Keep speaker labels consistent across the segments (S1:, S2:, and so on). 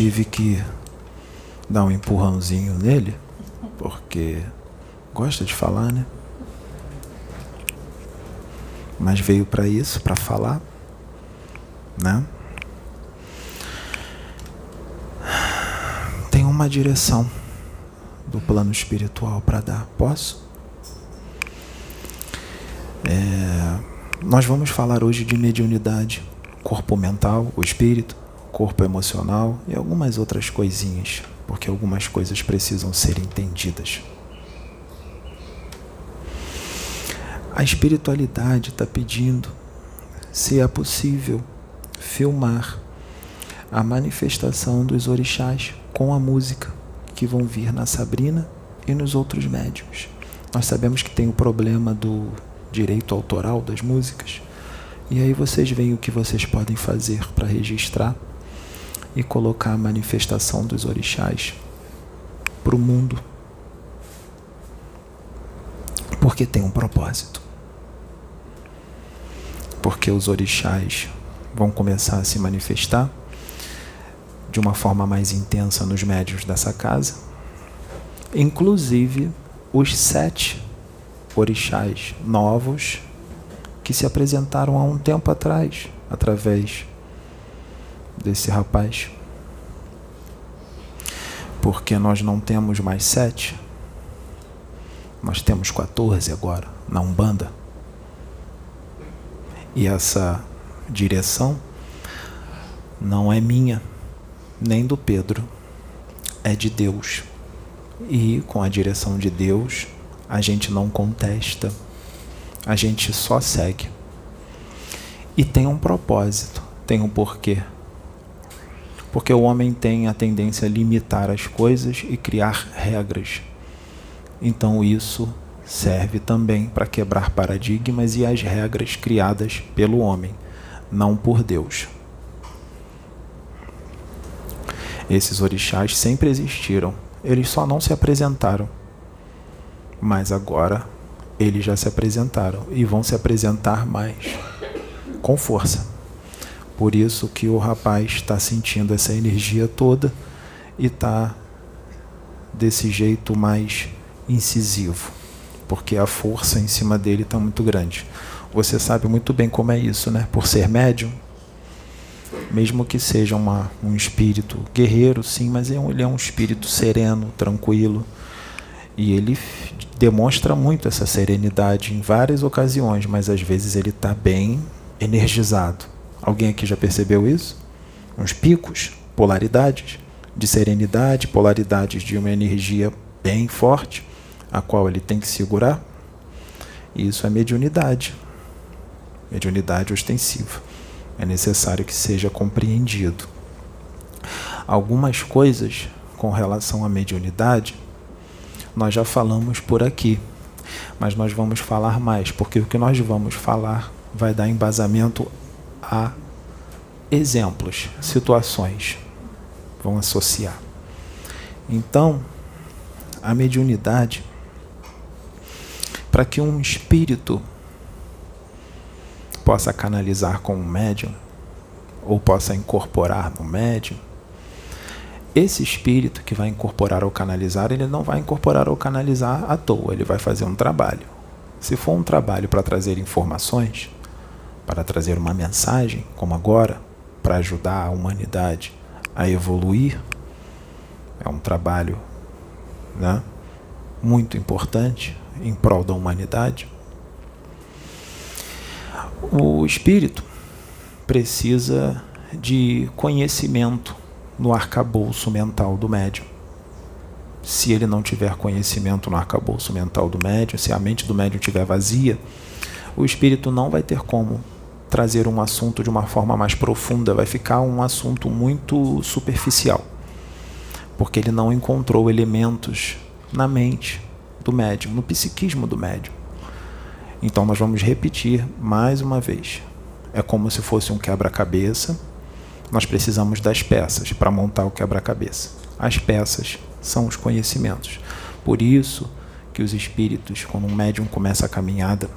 S1: tive que dar um empurrãozinho nele, porque gosta de falar, né? Mas veio para isso, para falar, né? Tem uma direção do plano espiritual para dar. Posso? É, nós vamos falar hoje de mediunidade, corpo mental, o espírito, corpo emocional e algumas outras coisinhas, porque algumas coisas precisam ser entendidas. A espiritualidade está pedindo se é possível filmar a manifestação dos orixás com a música que vão vir na Sabrina e nos outros médiums. Nós sabemos que tem o problema do direito autoral das músicas. E aí vocês veem o que vocês podem fazer para registrar e colocar a manifestação dos orixás para o mundo. Porque tem um propósito. Porque os orixás vão começar a se manifestar de uma forma mais intensa nos médios dessa casa, inclusive os sete orixás novos que se apresentaram há um tempo atrás, através desse rapaz. Porque nós não temos mais sete, nós temos 14 agora, na Umbanda. E essa direção não é minha, nem do Pedro, é de Deus. E com a direção de Deus, a gente não contesta, a gente só segue. E tem um propósito, tem um porquê. Porque o homem tem a tendência a limitar as coisas e criar regras. Então isso serve também para quebrar paradigmas e as regras criadas pelo homem, não por Deus. Esses orixás sempre existiram, eles só não se apresentaram mas agora eles já se apresentaram e vão se apresentar mais com força. Por isso que o rapaz está sentindo essa energia toda e está desse jeito mais incisivo, porque a força em cima dele está muito grande. Você sabe muito bem como é isso, né? Por ser médium, mesmo que seja uma, um espírito guerreiro, sim, mas é ele é um espírito sereno, tranquilo, e ele demonstra muito essa serenidade em várias ocasiões, mas às vezes ele está bem energizado. Alguém aqui já percebeu isso? Uns picos, polaridades de serenidade, polaridades de uma energia bem forte, a qual ele tem que segurar. Isso é mediunidade, mediunidade ostensiva. É necessário que seja compreendido. Algumas coisas com relação à mediunidade nós já falamos por aqui, mas nós vamos falar mais, porque o que nós vamos falar vai dar embasamento a exemplos, situações, vão associar. Então, a mediunidade, para que um espírito possa canalizar com um médium, ou possa incorporar no médium, esse espírito que vai incorporar ou canalizar, ele não vai incorporar ou canalizar à toa, ele vai fazer um trabalho. Se for um trabalho para trazer informações, para trazer uma mensagem, como agora, para ajudar a humanidade a evoluir, é um trabalho né, muito importante em prol da humanidade. O espírito precisa de conhecimento no arcabouço mental do médium. Se ele não tiver conhecimento no arcabouço mental do médium, se a mente do médium estiver vazia, o espírito não vai ter como trazer um assunto de uma forma mais profunda, vai ficar um assunto muito superficial, porque ele não encontrou elementos na mente do médium, no psiquismo do médium. Então nós vamos repetir mais uma vez. É como se fosse um quebra-cabeça nós precisamos das peças para montar o quebra-cabeça. As peças são os conhecimentos. Por isso que os espíritos, quando um médium começa a caminhada,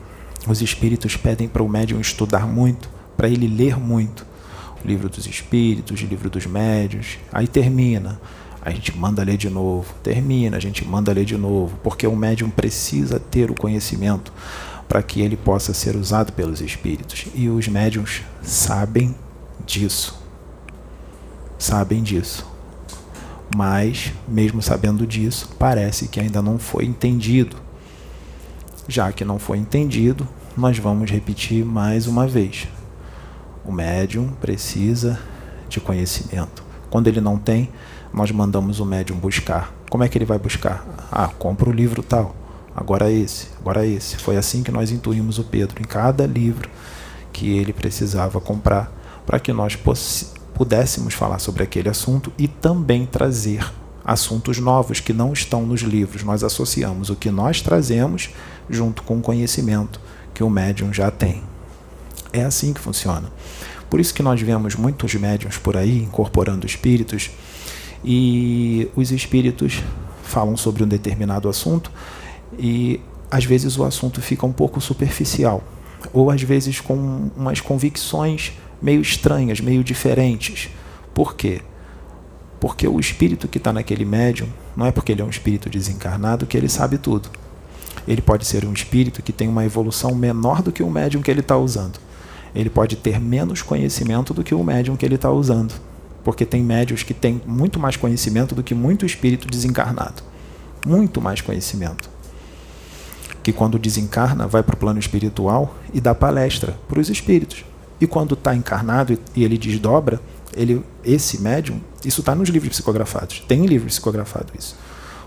S1: Os espíritos pedem para o médium estudar muito, para ele ler muito. O livro dos espíritos, o livro dos médios. Aí termina. A gente manda ler de novo. Termina, a gente manda ler de novo. Porque o médium precisa ter o conhecimento para que ele possa ser usado pelos espíritos. E os médiums sabem disso. Sabem disso. Mas, mesmo sabendo disso, parece que ainda não foi entendido. Já que não foi entendido, nós vamos repetir mais uma vez. O médium precisa de conhecimento. Quando ele não tem, nós mandamos o médium buscar. Como é que ele vai buscar? Ah, compra o livro tal. Agora esse, agora esse. Foi assim que nós intuímos o Pedro em cada livro que ele precisava comprar para que nós pudéssemos falar sobre aquele assunto e também trazer assuntos novos que não estão nos livros. Nós associamos o que nós trazemos junto com o conhecimento que o médium já tem. É assim que funciona. Por isso que nós vemos muitos médiums por aí incorporando espíritos e os espíritos falam sobre um determinado assunto e às vezes o assunto fica um pouco superficial ou às vezes com umas convicções meio estranhas, meio diferentes. Por quê? Porque o espírito que está naquele médium, não é porque ele é um espírito desencarnado que ele sabe tudo. Ele pode ser um espírito que tem uma evolução menor do que o médium que ele está usando. Ele pode ter menos conhecimento do que o médium que ele está usando. Porque tem médios que têm muito mais conhecimento do que muito espírito desencarnado. Muito mais conhecimento. Que quando desencarna, vai para o plano espiritual e dá palestra para os espíritos. E quando está encarnado e ele desdobra, ele, esse médium, isso está nos livros psicografados. Tem livro psicografado isso.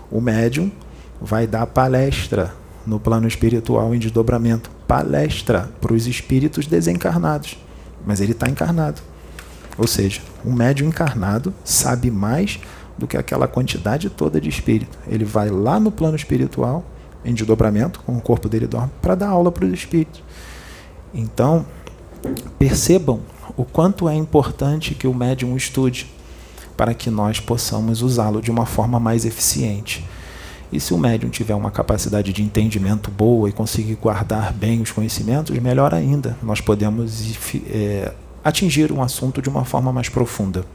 S1: O médium vai dar palestra no plano espiritual em desdobramento palestra para os espíritos desencarnados. Mas ele está encarnado. Ou seja, um médium encarnado sabe mais do que aquela quantidade toda de espírito. Ele vai lá no plano espiritual, em desdobramento, com o corpo dele dorme, para dar aula para os espíritos. Então, Percebam o quanto é importante que o médium estude para que nós possamos usá-lo de uma forma mais eficiente. E se o médium tiver uma capacidade de entendimento boa e conseguir guardar bem os conhecimentos, melhor ainda, nós podemos é, atingir um assunto de uma forma mais profunda.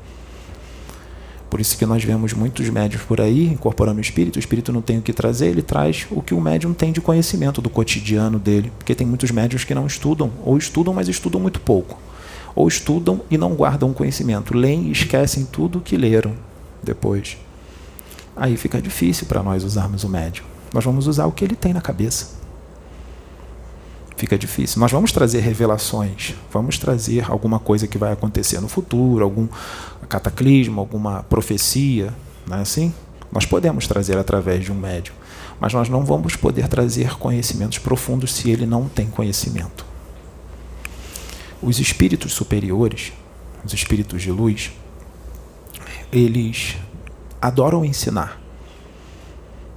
S1: Por isso que nós vemos muitos médios por aí incorporando o espírito. O espírito não tem o que trazer, ele traz o que o médium tem de conhecimento do cotidiano dele. Porque tem muitos médios que não estudam, ou estudam, mas estudam muito pouco. Ou estudam e não guardam conhecimento. Leem e esquecem tudo o que leram depois. Aí fica difícil para nós usarmos o médium. Nós vamos usar o que ele tem na cabeça fica difícil. Nós vamos trazer revelações, vamos trazer alguma coisa que vai acontecer no futuro, algum cataclismo, alguma profecia, não é assim? Nós podemos trazer através de um médium, mas nós não vamos poder trazer conhecimentos profundos se ele não tem conhecimento. Os espíritos superiores, os espíritos de luz, eles adoram ensinar.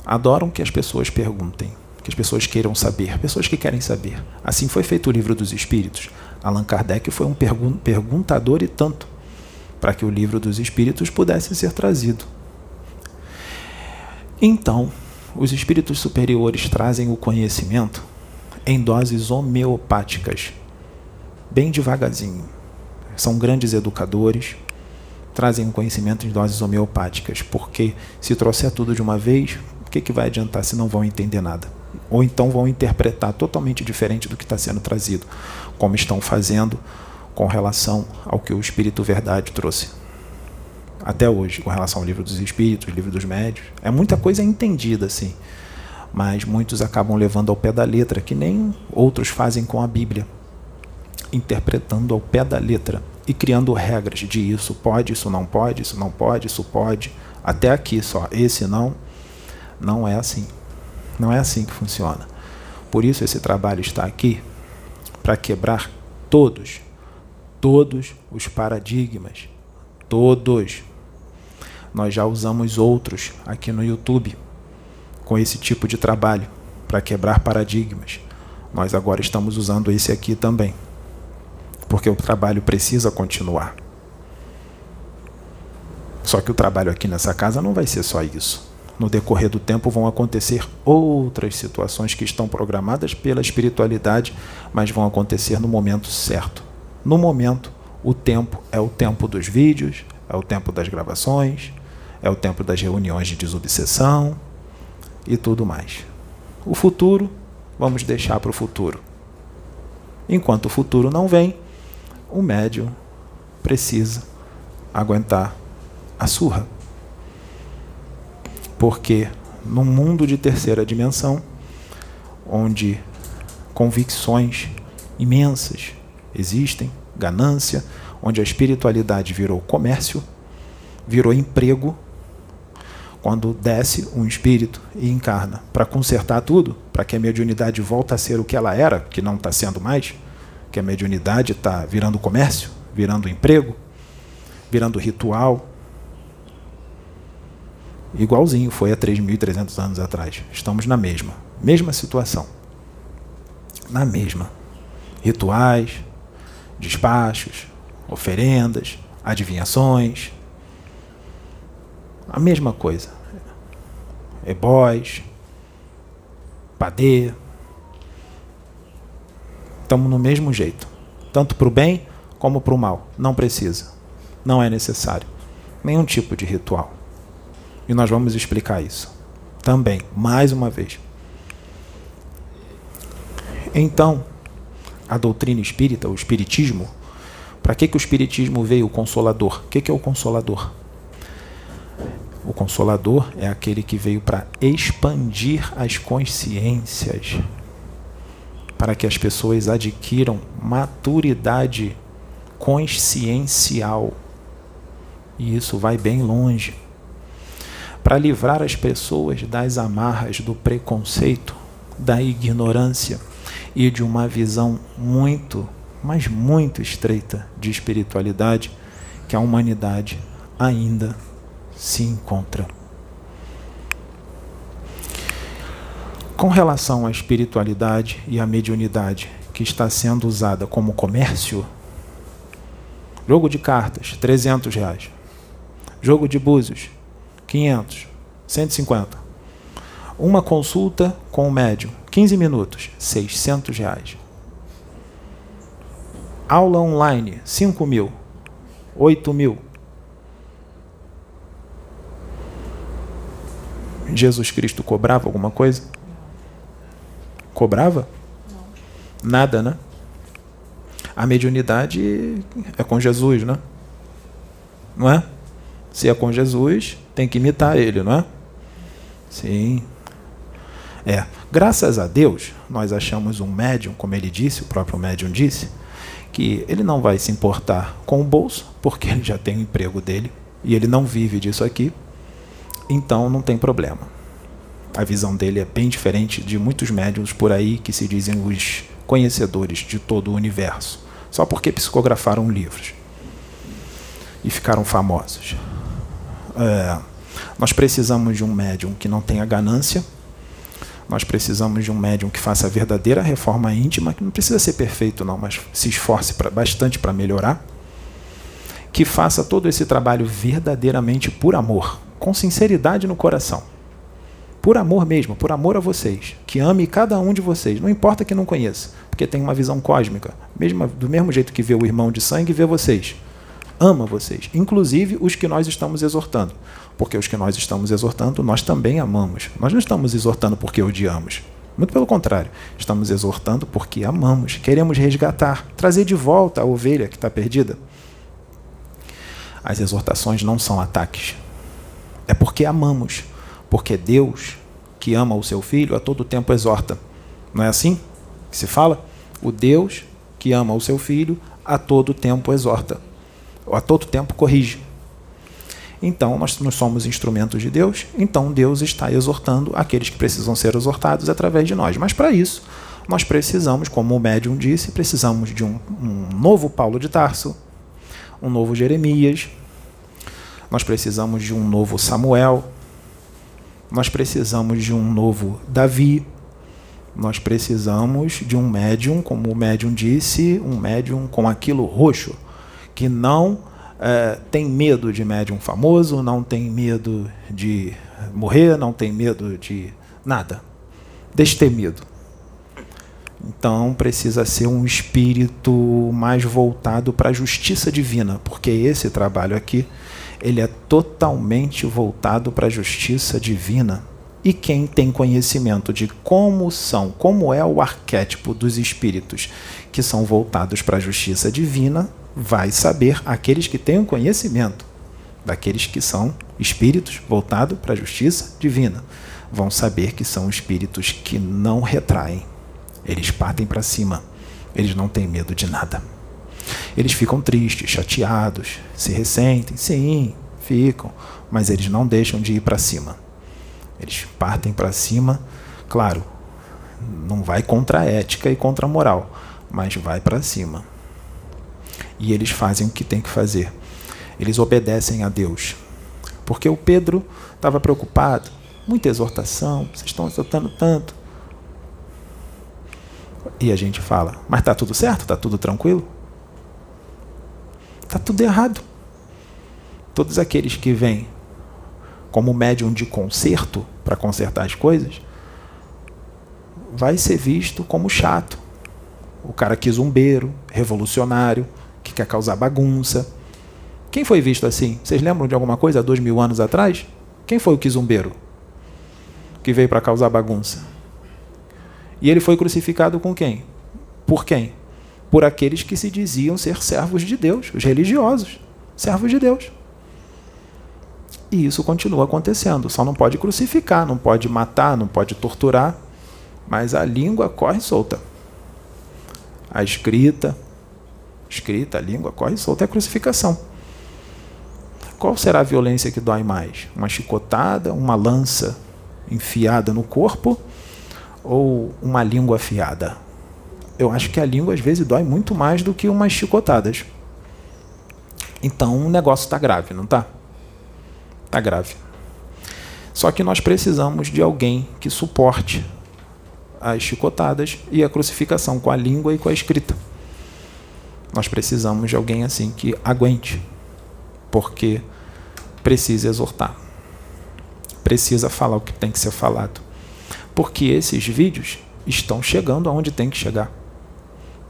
S1: Adoram que as pessoas perguntem que as pessoas queiram saber, pessoas que querem saber. Assim foi feito o livro dos Espíritos. Allan Kardec foi um pergun perguntador e tanto para que o livro dos Espíritos pudesse ser trazido. Então, os espíritos superiores trazem o conhecimento em doses homeopáticas, bem devagarzinho. São grandes educadores, trazem conhecimento em doses homeopáticas, porque se trouxer tudo de uma vez, o que, que vai adiantar se não vão entender nada? ou então vão interpretar totalmente diferente do que está sendo trazido, como estão fazendo com relação ao que o Espírito Verdade trouxe até hoje, com relação ao livro dos Espíritos, livro dos Médios. É muita coisa entendida, assim, mas muitos acabam levando ao pé da letra, que nem outros fazem com a Bíblia, interpretando ao pé da letra e criando regras de isso pode, isso não pode, isso não pode, isso pode, até aqui só, esse não, não é assim. Não é assim que funciona. Por isso esse trabalho está aqui para quebrar todos, todos os paradigmas, todos. Nós já usamos outros aqui no YouTube com esse tipo de trabalho para quebrar paradigmas. Nós agora estamos usando esse aqui também, porque o trabalho precisa continuar. Só que o trabalho aqui nessa casa não vai ser só isso. no decorrer do tempo vão acontecer outras situações que estão programadas pela espiritualidade, mas vão acontecer no momento certo. No momento, o tempo é o tempo dos vídeos, é o tempo das gravações, é o tempo das reuniões de desobsessão e tudo mais. O futuro, vamos deixar para o futuro. Enquanto o futuro não vem, o médium precisa aguentar a surra. Porque num mundo de terceira dimensão, onde convicções imensas existem, ganância, onde a espiritualidade virou comércio, virou emprego, quando desce um espírito e encarna para consertar tudo, para que a mediunidade volte a ser o que ela era, que não está sendo mais, que a mediunidade está virando comércio, virando emprego, virando ritual, igualzinho foi há 3.300 anos atrás. Estamos na mesma, mesma situação. Na mesma. Rituais, despachos, oferendas, adivinhações. A mesma coisa. Ebóis, padê. Estamos no mesmo jeito. Tanto para o bem como para o mal. Não precisa. Não é necessário. Nenhum tipo de ritual. E nós vamos explicar isso também, mais uma vez. Então, a doutrina espírita, o espiritismo, para que, que o espiritismo veio? O consolador. O que, que é o consolador? O consolador é aquele que veio para expandir as consciências, para que as pessoas adquiram maturidade consciencial. E isso vai bem longe para livrar as pessoas das amarras do preconceito, da ignorância e de uma visão muito, mas muito estreita de espiritualidade que a humanidade ainda se encontra. Com relação à espiritualidade e à mediunidade que está sendo usada como comércio, jogo de cartas, 300 reais. Jogo de búzios, 500, 150. Uma consulta com o médium, 15 minutos, 600 reais. Aula online, 5 mil, 8 mil. Jesus Cristo cobrava alguma coisa? Cobrava? Não. Nada, né? A mediunidade é com Jesus, né? Não é? Se é com Jesus, tem que imitar ele, não é? Sim. É. Graças a Deus, nós achamos um médium, como ele disse, o próprio médium disse, que ele não vai se importar com o bolso, porque ele já tem o emprego dele e ele não vive disso aqui, então não tem problema. A visão dele é bem diferente de muitos médiums por aí que se dizem os conhecedores de todo o universo, só porque psicografaram livros e ficaram famosos. É, nós precisamos de um médium que não tenha ganância. Nós precisamos de um médium que faça a verdadeira reforma íntima, que não precisa ser perfeito, não, mas se esforce pra, bastante para melhorar. Que faça todo esse trabalho verdadeiramente por amor, com sinceridade no coração. Por amor mesmo, por amor a vocês. Que ame cada um de vocês, não importa que não conheça, porque tem uma visão cósmica. Mesmo, do mesmo jeito que vê o irmão de sangue, vê vocês ama vocês, inclusive os que nós estamos exortando. Porque os que nós estamos exortando, nós também amamos. Nós não estamos exortando porque odiamos. Muito pelo contrário, estamos exortando porque amamos, queremos resgatar, trazer de volta a ovelha que está perdida. As exortações não são ataques. É porque amamos. Porque Deus, que ama o seu filho, a todo tempo exorta. Não é assim que se fala? O Deus que ama o seu filho, a todo tempo exorta a todo tempo corrige. Então, nós, nós somos instrumentos de Deus, então Deus está exortando aqueles que precisam ser exortados através de nós. Mas para isso, nós precisamos, como o médium disse, precisamos de um, um novo Paulo de Tarso, um novo Jeremias, nós precisamos de um novo Samuel, nós precisamos de um novo Davi, nós precisamos de um médium, como o médium disse, um médium com aquilo roxo, que não é, tem medo de médium famoso, não tem medo de morrer, não tem medo de nada. Destemido. Então precisa ser um espírito mais voltado para a justiça divina, porque esse trabalho aqui ele é totalmente voltado para a justiça divina. E quem tem conhecimento de como são, como é o arquétipo dos espíritos que são voltados para a justiça divina, vai saber aqueles que têm o conhecimento daqueles que são espíritos voltados para a justiça divina. Vão saber que são espíritos que não retraem. Eles partem para cima. Eles não têm medo de nada. Eles ficam tristes, chateados, se ressentem, sim, ficam, mas eles não deixam de ir para cima. Eles partem para cima, claro, não vai contra a ética e contra a moral, mas vai para cima. E eles fazem o que tem que fazer. Eles obedecem a Deus. Porque o Pedro estava preocupado, muita exortação, vocês estão exortando tanto. E a gente fala, mas está tudo certo? Está tudo tranquilo? Está tudo errado. Todos aqueles que vêm como médium de conserto para consertar as coisas, vai ser visto como chato. O cara que zumbeiro, revolucionário, que quer causar bagunça. Quem foi visto assim? Vocês lembram de alguma coisa há dois mil anos atrás? Quem foi o quizumbeiro que veio para causar bagunça? E ele foi crucificado com quem? Por quem? Por aqueles que se diziam ser servos de Deus, os religiosos, servos de Deus. E isso continua acontecendo. Só não pode crucificar, não pode matar, não pode torturar, mas a língua corre solta. A escrita, escrita, a língua corre solta é a crucificação. Qual será a violência que dói mais? Uma chicotada, uma lança enfiada no corpo ou uma língua afiada? Eu acho que a língua às vezes dói muito mais do que umas chicotadas. Então o negócio está grave, não está? Está grave. Só que nós precisamos de alguém que suporte as chicotadas e a crucificação com a língua e com a escrita. Nós precisamos de alguém assim que aguente, porque precisa exortar, precisa falar o que tem que ser falado, porque esses vídeos estão chegando aonde tem que chegar.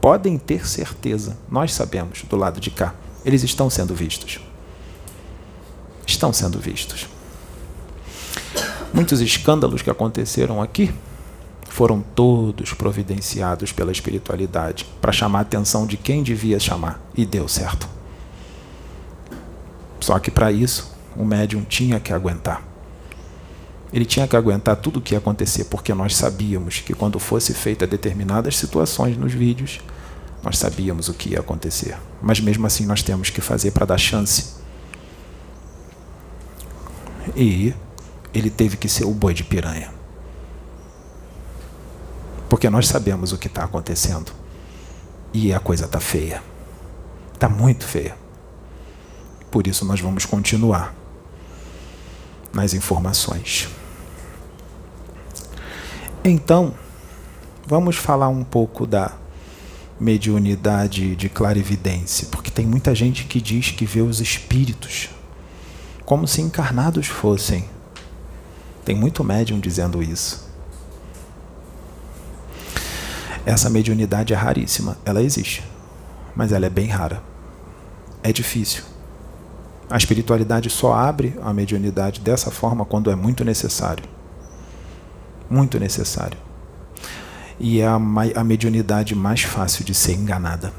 S1: Podem ter certeza, nós sabemos do lado de cá, eles estão sendo vistos estão sendo vistos. Muitos escândalos que aconteceram aqui foram todos providenciados pela espiritualidade para chamar a atenção de quem devia chamar e deu certo. Só que para isso, o médium tinha que aguentar. Ele tinha que aguentar tudo o que ia acontecer, porque nós sabíamos que quando fosse feita determinadas situações nos vídeos, nós sabíamos o que ia acontecer. Mas mesmo assim nós temos que fazer para dar chance e ele teve que ser o boi de piranha. Porque nós sabemos o que está acontecendo. E a coisa está feia. Está muito feia. Por isso nós vamos continuar nas informações. Então, vamos falar um pouco da mediunidade de clarividência, porque tem muita gente que diz que vê os espíritos como se encarnados fossem. Tem muito médium dizendo isso. Essa mediunidade é raríssima, ela existe, mas ela é bem rara. É difícil. A espiritualidade só abre a mediunidade dessa forma quando é muito necessário. Muito necessário. E é a, mediunidade mais fácil de ser enganada.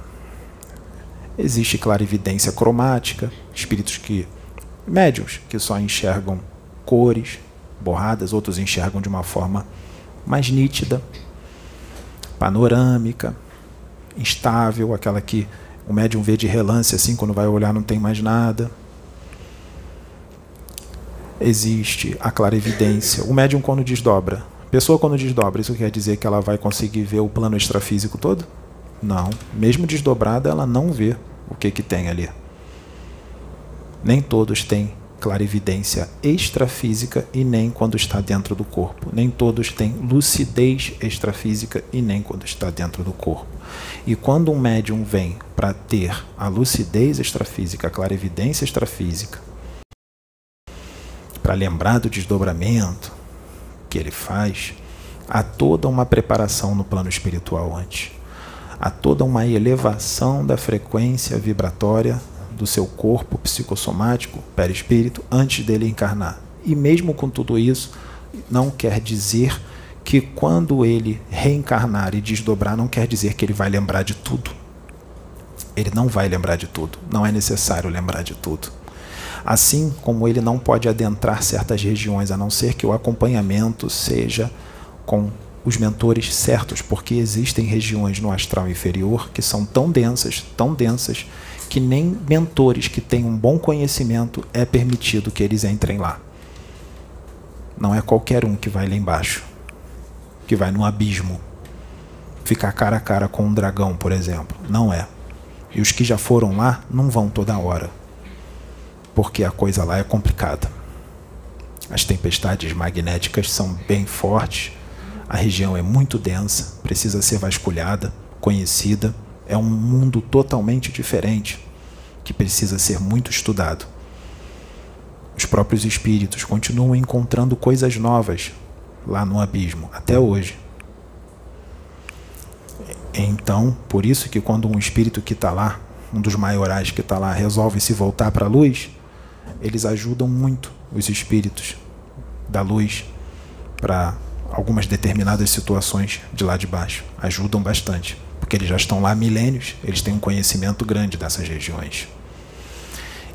S1: Existe clarividência cromática, espíritos que médios que só enxergam cores, borradas, outros enxergam de uma forma mais nítida, panorâmica, instável, aquela que o médium vê de relance assim, quando vai olhar não tem mais nada. Existe a clarividência. O médium quando desdobra. Pessoa quando desdobra, isso quer dizer que ela vai conseguir ver o plano extrafísico todo? Não. Mesmo desdobrada, ela não vê o que, que tem ali nem todos têm clarividência extrafísica e nem quando está dentro do corpo. Nem todos têm lucidez extrafísica e nem quando está dentro do corpo. E quando um médium vem para ter a lucidez extrafísica, a clarividência extrafísica, para lembrar do desdobramento que ele faz, há toda uma preparação no plano espiritual antes. Há toda uma elevação da frequência vibratória do seu corpo psicossomático, perispírito, antes dele encarnar. E mesmo com tudo isso, não quer dizer que quando ele reencarnar e desdobrar, não quer dizer que ele vai lembrar de tudo. Ele não vai lembrar de tudo. Não é necessário lembrar de tudo. Assim como ele não pode adentrar certas regiões, a não ser que o acompanhamento seja com os mentores certos, porque existem regiões no astral inferior que são tão densas, tão densas, que nem mentores que têm um bom conhecimento é permitido que eles entrem lá. Não é qualquer um que vai lá embaixo, que vai no abismo, ficar cara a cara com um dragão, por exemplo. Não é. E os que já foram lá não vão toda hora, porque a coisa lá é complicada. As tempestades magnéticas são bem fortes, a região é muito densa, precisa ser vasculhada, conhecida é um mundo totalmente diferente que precisa ser muito estudado. Os próprios espíritos continuam encontrando coisas novas lá no abismo, até hoje. Então, por isso que quando um espírito que está lá, um dos maiorais que está lá, resolve se voltar para a luz, eles ajudam muito os espíritos da luz para algumas determinadas situações de lá de baixo. Ajudam bastante porque eles já estão lá há milênios, eles têm um conhecimento grande dessas regiões.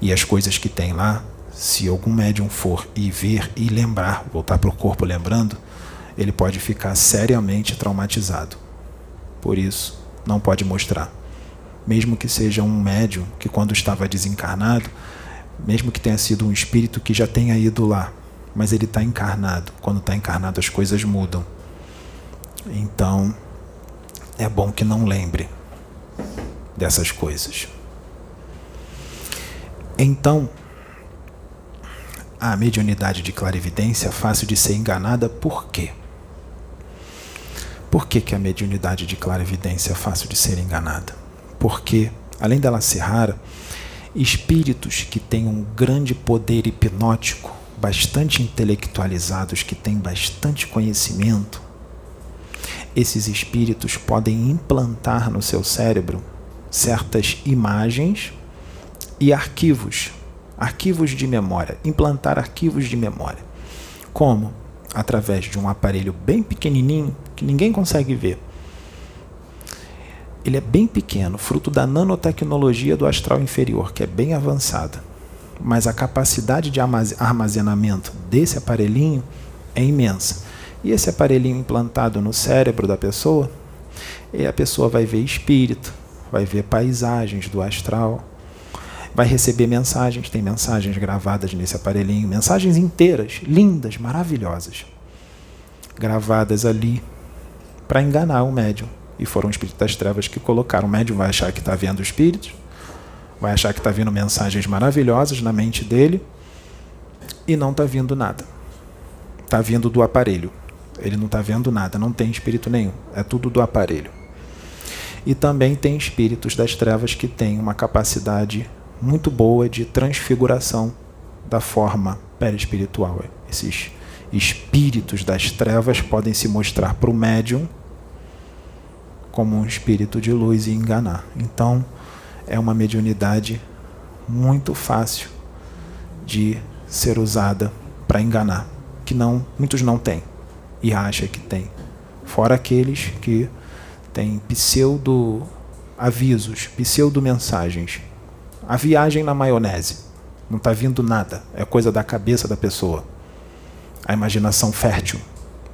S1: E as coisas que tem lá, se algum médium for e ver e lembrar, voltar para o corpo lembrando, ele pode ficar seriamente traumatizado. Por isso, não pode mostrar. Mesmo que seja um médium que, quando estava desencarnado, mesmo que tenha sido um espírito que já tenha ido lá, mas ele está encarnado. Quando está encarnado, as coisas mudam. Então, é bom que não lembre dessas coisas. Então, a mediunidade de clarividência é fácil de ser enganada por quê? Por que, que a mediunidade de clarividência é fácil de ser enganada? Porque, além dela ser rara, espíritos que têm um grande poder hipnótico, bastante intelectualizados, que têm bastante conhecimento, esses espíritos podem implantar no seu cérebro certas imagens e arquivos, arquivos de memória, implantar arquivos de memória. Como? Através de um aparelho bem pequenininho que ninguém consegue ver. Ele é bem pequeno, fruto da nanotecnologia do astral inferior, que é bem avançada. Mas a capacidade de armazenamento desse aparelhinho é imensa. E esse aparelhinho implantado no cérebro da pessoa, a pessoa vai ver espírito, vai ver paisagens do astral, vai receber mensagens, tem mensagens gravadas nesse aparelhinho, mensagens inteiras, lindas, maravilhosas, gravadas ali para enganar o médium. E foram os espíritos das trevas que colocaram. O médium vai achar que está vendo espíritos, vai achar que está vindo mensagens maravilhosas na mente dele e não está vindo nada. Está vindo do aparelho. Ele não está vendo nada, não tem espírito nenhum. É tudo do aparelho. E também tem espíritos das trevas que têm uma capacidade muito boa de transfiguração da forma perispiritual. Esses espíritos das trevas podem se mostrar para o médium como um espírito de luz e enganar. Então, é uma mediunidade muito fácil de ser usada para enganar, que não muitos não têm e acha que tem. Fora aqueles que têm pseudo avisos, pseudo mensagens. A viagem na maionese. Não está vindo nada. É coisa da cabeça da pessoa. A imaginação fértil.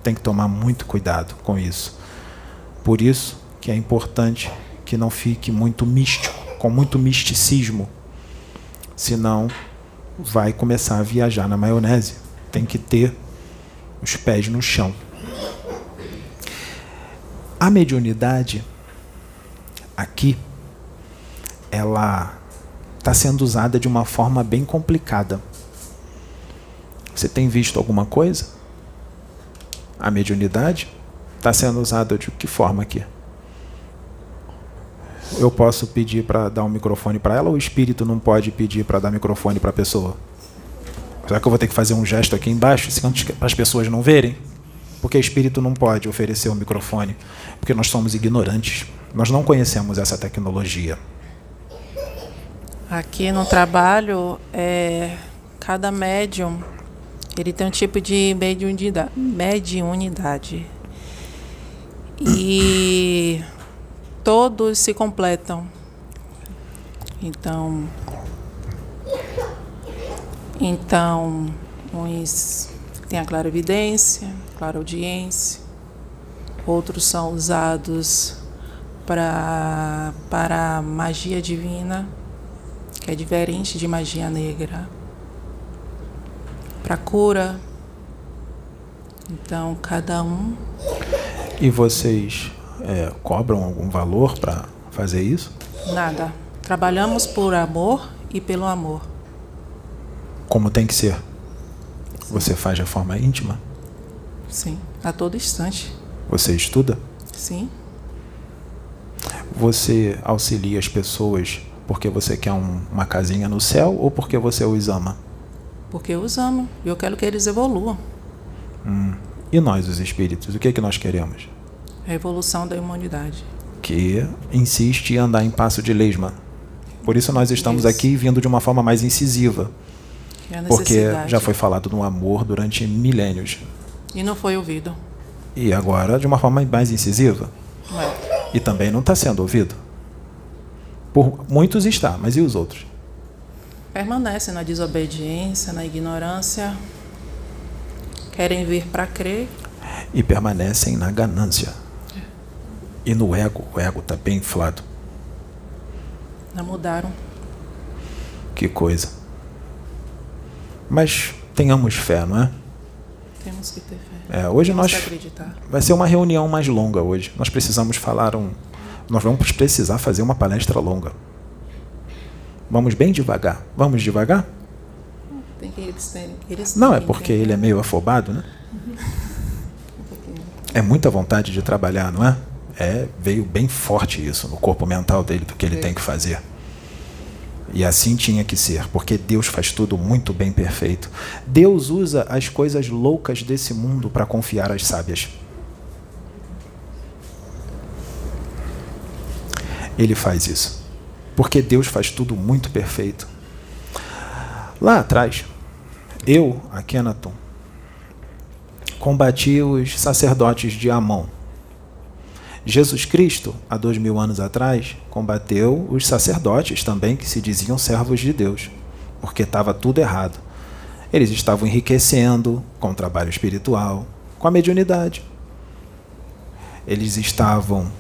S1: Tem que tomar muito cuidado com isso. Por isso que é importante que não fique muito místico, com muito misticismo. Senão vai começar a viajar na maionese. Tem que ter os pés no chão. A mediunidade aqui ela está sendo usada de uma forma bem complicada. Você tem visto alguma coisa? A mediunidade está sendo usada de que forma aqui? Eu posso pedir para dar um microfone para ela ou o espírito não pode pedir para dar microfone para a pessoa? Será que eu vou ter que fazer um gesto aqui embaixo para as pessoas não verem? Porque o espírito não pode oferecer o um microfone, porque nós somos ignorantes. Nós não conhecemos essa tecnologia.
S2: Aqui no trabalho, é, cada médium ele tem um tipo de mediunidade. mediunidade. E todos se completam. Então, então uns têm a clara evidência, clara audiência, outros são usados para para magia divina, que é diferente de magia negra para cura. Então, cada um.
S1: E vocês é, cobram algum valor para fazer isso?
S2: Nada. Trabalhamos por amor e pelo amor.
S1: Como tem que ser? Você faz de forma íntima?
S2: Sim, a todo instante.
S1: Você estuda?
S2: Sim.
S1: Você auxilia as pessoas porque você quer um, uma casinha no céu ou porque você os ama?
S2: Porque eu os amo e eu quero que eles evoluam.
S1: Hum. E nós, os espíritos, o que é que nós queremos?
S2: A evolução da humanidade.
S1: Que insiste em andar em passo de lesma. Por isso nós estamos isso. aqui vindo de uma forma mais incisiva. É porque já foi falado no amor durante milênios.
S2: E não foi ouvido.
S1: E agora de uma forma mais incisiva.
S2: É.
S1: E também não está sendo ouvido. Por muitos está, mas e os outros?
S2: permanecem na desobediência, na ignorância, querem vir para crer.
S1: E permanecem na ganância. E no ego, o ego está bem inflado.
S2: Não mudaram.
S1: Que coisa. Mas tenhamos fé, não é?
S2: Temos que ter fé.
S1: É, hoje
S2: Temos
S1: nós vai ser uma reunião mais longa hoje. Nós precisamos falar um, nós vamos precisar fazer uma palestra longa. Vamos bem devagar. Vamos devagar?
S2: Tem que eles terem, eles
S1: Não, é porque ele é meio afobado, né? É muita vontade de trabalhar, não é? É, veio bem forte isso no corpo mental dele do que ele é. tem que fazer. E assim tinha que ser, porque Deus faz tudo muito bem perfeito. Deus usa as coisas loucas desse mundo para confiar às sábias. Ele faz isso porque Deus faz tudo muito perfeito. Lá atrás, eu, Akhenaton, combati os sacerdotes de Amon. Jesus Cristo, há dois mil anos atrás, combateu os sacerdotes também que se diziam servos de Deus, porque estava tudo errado. Eles estavam enriquecendo com o trabalho espiritual, com a mediunidade. Eles estavam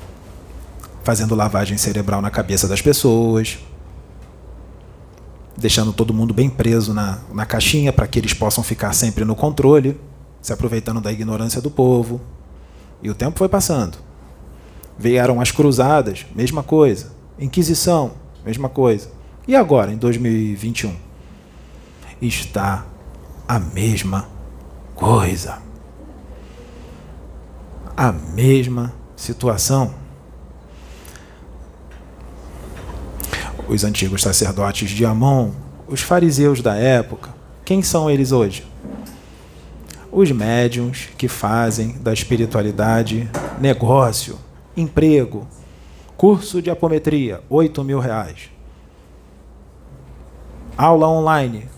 S1: fazendo lavagem cerebral na cabeça das pessoas, deixando todo mundo bem preso na, na caixinha para que eles possam ficar sempre no controle, se aproveitando da ignorância do povo. E o tempo foi passando. Vieram as cruzadas, mesma coisa. Inquisição, mesma coisa. E agora, em 2021? Está a mesma coisa. A mesma situação. os antigos sacerdotes de Amon, os fariseus da época, quem são eles hoje? Os médiums que fazem da espiritualidade negócio, emprego, curso de apometria, 8 mil reais. Aula online,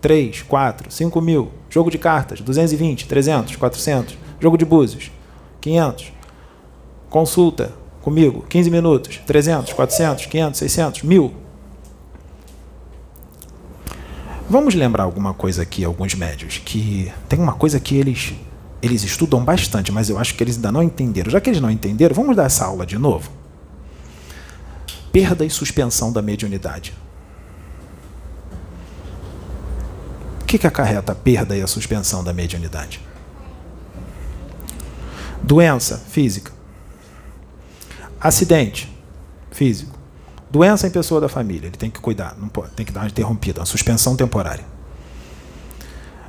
S1: 3, 4, 5 mil. Jogo de cartas, 220, 300, 400. Jogo de búzios, 500. Consulta, comigo, 15 minutos, 300, 400, 500, 600, 1000. Vamos lembrar alguma coisa aqui, alguns médios, que tem uma coisa que eles eles estudam bastante, mas eu acho que eles ainda não entenderam. Já que eles não entenderam, vamos dar essa aula de novo. Perda e suspensão da mediunidade. O que, que acarreta a perda e a suspensão da mediunidade? Doença física. Acidente físico. Doença em pessoa da família, ele tem que cuidar, não pode, tem que dar uma interrompida, uma suspensão temporária.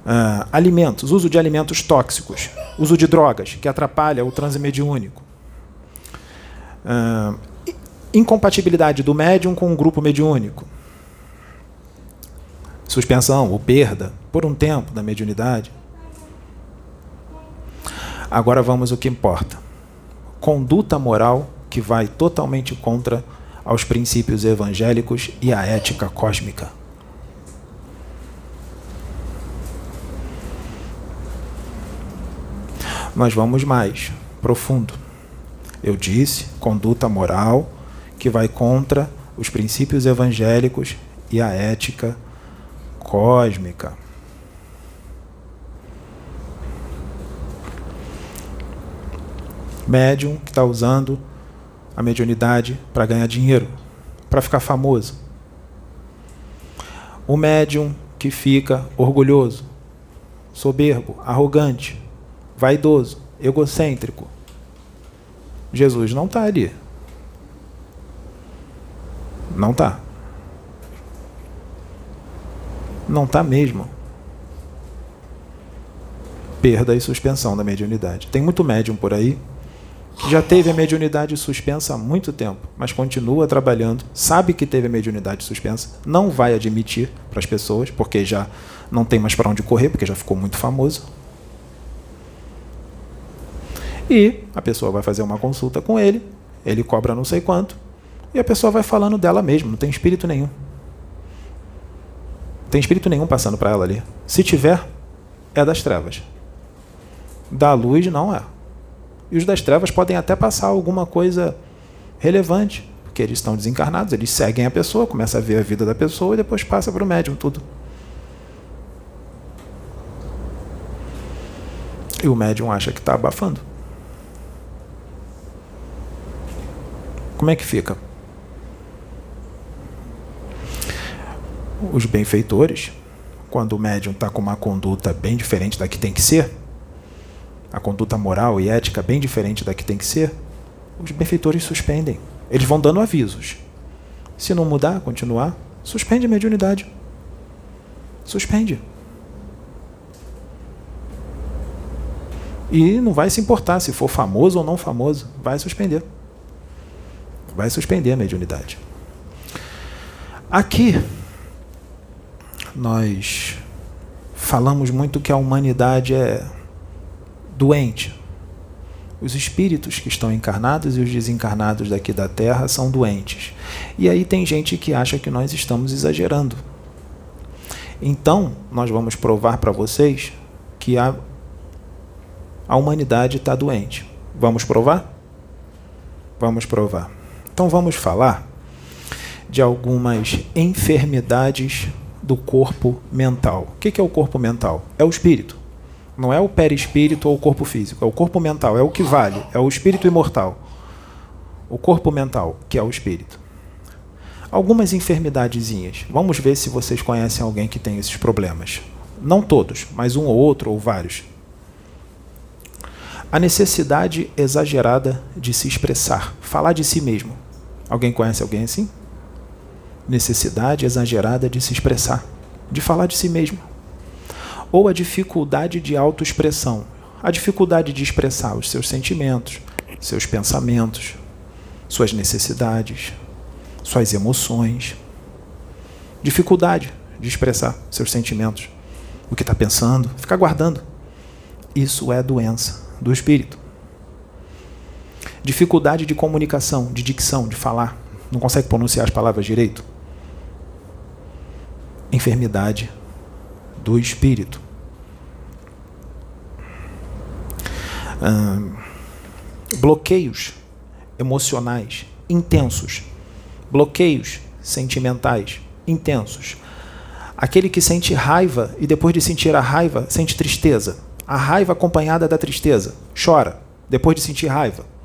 S1: Uh, alimentos, uso de alimentos tóxicos, uso de drogas, que atrapalha o transe mediúnico. Uh, incompatibilidade do médium com o grupo mediúnico. Suspensão ou perda, por um tempo, da mediunidade. Agora vamos ao que importa. Conduta moral que vai totalmente contra aos princípios evangélicos e a ética cósmica. Nós vamos mais profundo. Eu disse conduta moral que vai contra os princípios evangélicos e a ética cósmica. Médium que está usando a mediunidade para ganhar dinheiro, para ficar famoso. O médium que fica orgulhoso, soberbo, arrogante, vaidoso, egocêntrico. Jesus não está ali. Não está. Não está mesmo. Perda e suspensão da mediunidade. Tem muito médium por aí que já teve a mediunidade suspensa há muito tempo, mas continua trabalhando, sabe que teve a mediunidade suspensa, não vai admitir para as pessoas, porque já não tem mais para onde correr, porque já ficou muito famoso. E a pessoa vai fazer uma consulta com ele, ele cobra não sei quanto, e a pessoa vai falando dela mesma, não tem espírito nenhum. Não tem espírito nenhum passando para ela ali. Se tiver, é das trevas. Da luz não é. E os das trevas podem até passar alguma coisa relevante, porque eles estão desencarnados, eles seguem a pessoa, começam a ver a vida da pessoa e depois passa para o médium tudo. E o médium acha que está abafando. Como é que fica? Os benfeitores, quando o médium está com uma conduta bem diferente da que tem que ser, a conduta moral e ética bem diferente da que tem que ser, os benfeitores suspendem. Eles vão dando avisos. Se não mudar, continuar, suspende a mediunidade. Suspende. E não vai se importar se for famoso ou não famoso, vai suspender. Vai suspender a mediunidade. Aqui nós falamos muito que a humanidade é doente. Os espíritos que estão encarnados e os desencarnados daqui da Terra são doentes. E aí tem gente que acha que nós estamos exagerando. Então, nós vamos provar para vocês que a, a humanidade está doente. Vamos provar? Vamos provar. Então, vamos falar de algumas enfermidades do corpo mental. O que é o corpo mental? É o espírito. Não é o perispírito ou o corpo físico, é o corpo mental, é o que vale, é o espírito imortal. O corpo mental, que é o espírito. Algumas enfermidadezinhas. Vamos ver se vocês conhecem alguém que tem esses problemas. Não todos, mas um ou outro ou vários. A necessidade exagerada de se expressar, falar de si mesmo. Alguém conhece alguém assim? Necessidade exagerada de se expressar, de falar de si mesmo ou a dificuldade de autoexpressão, a dificuldade de expressar os seus sentimentos, seus pensamentos, suas necessidades, suas emoções. Dificuldade de expressar seus sentimentos, o que está pensando, ficar guardando. Isso é doença do espírito. Dificuldade de comunicação, de dicção, de falar, não consegue pronunciar as palavras direito. Enfermidade do espírito. bloqueios emocionais intensos, bloqueios sentimentais intensos. Aquele que sente raiva e depois de sentir a raiva sente tristeza. A raiva acompanhada da tristeza, chora depois de sentir raiva.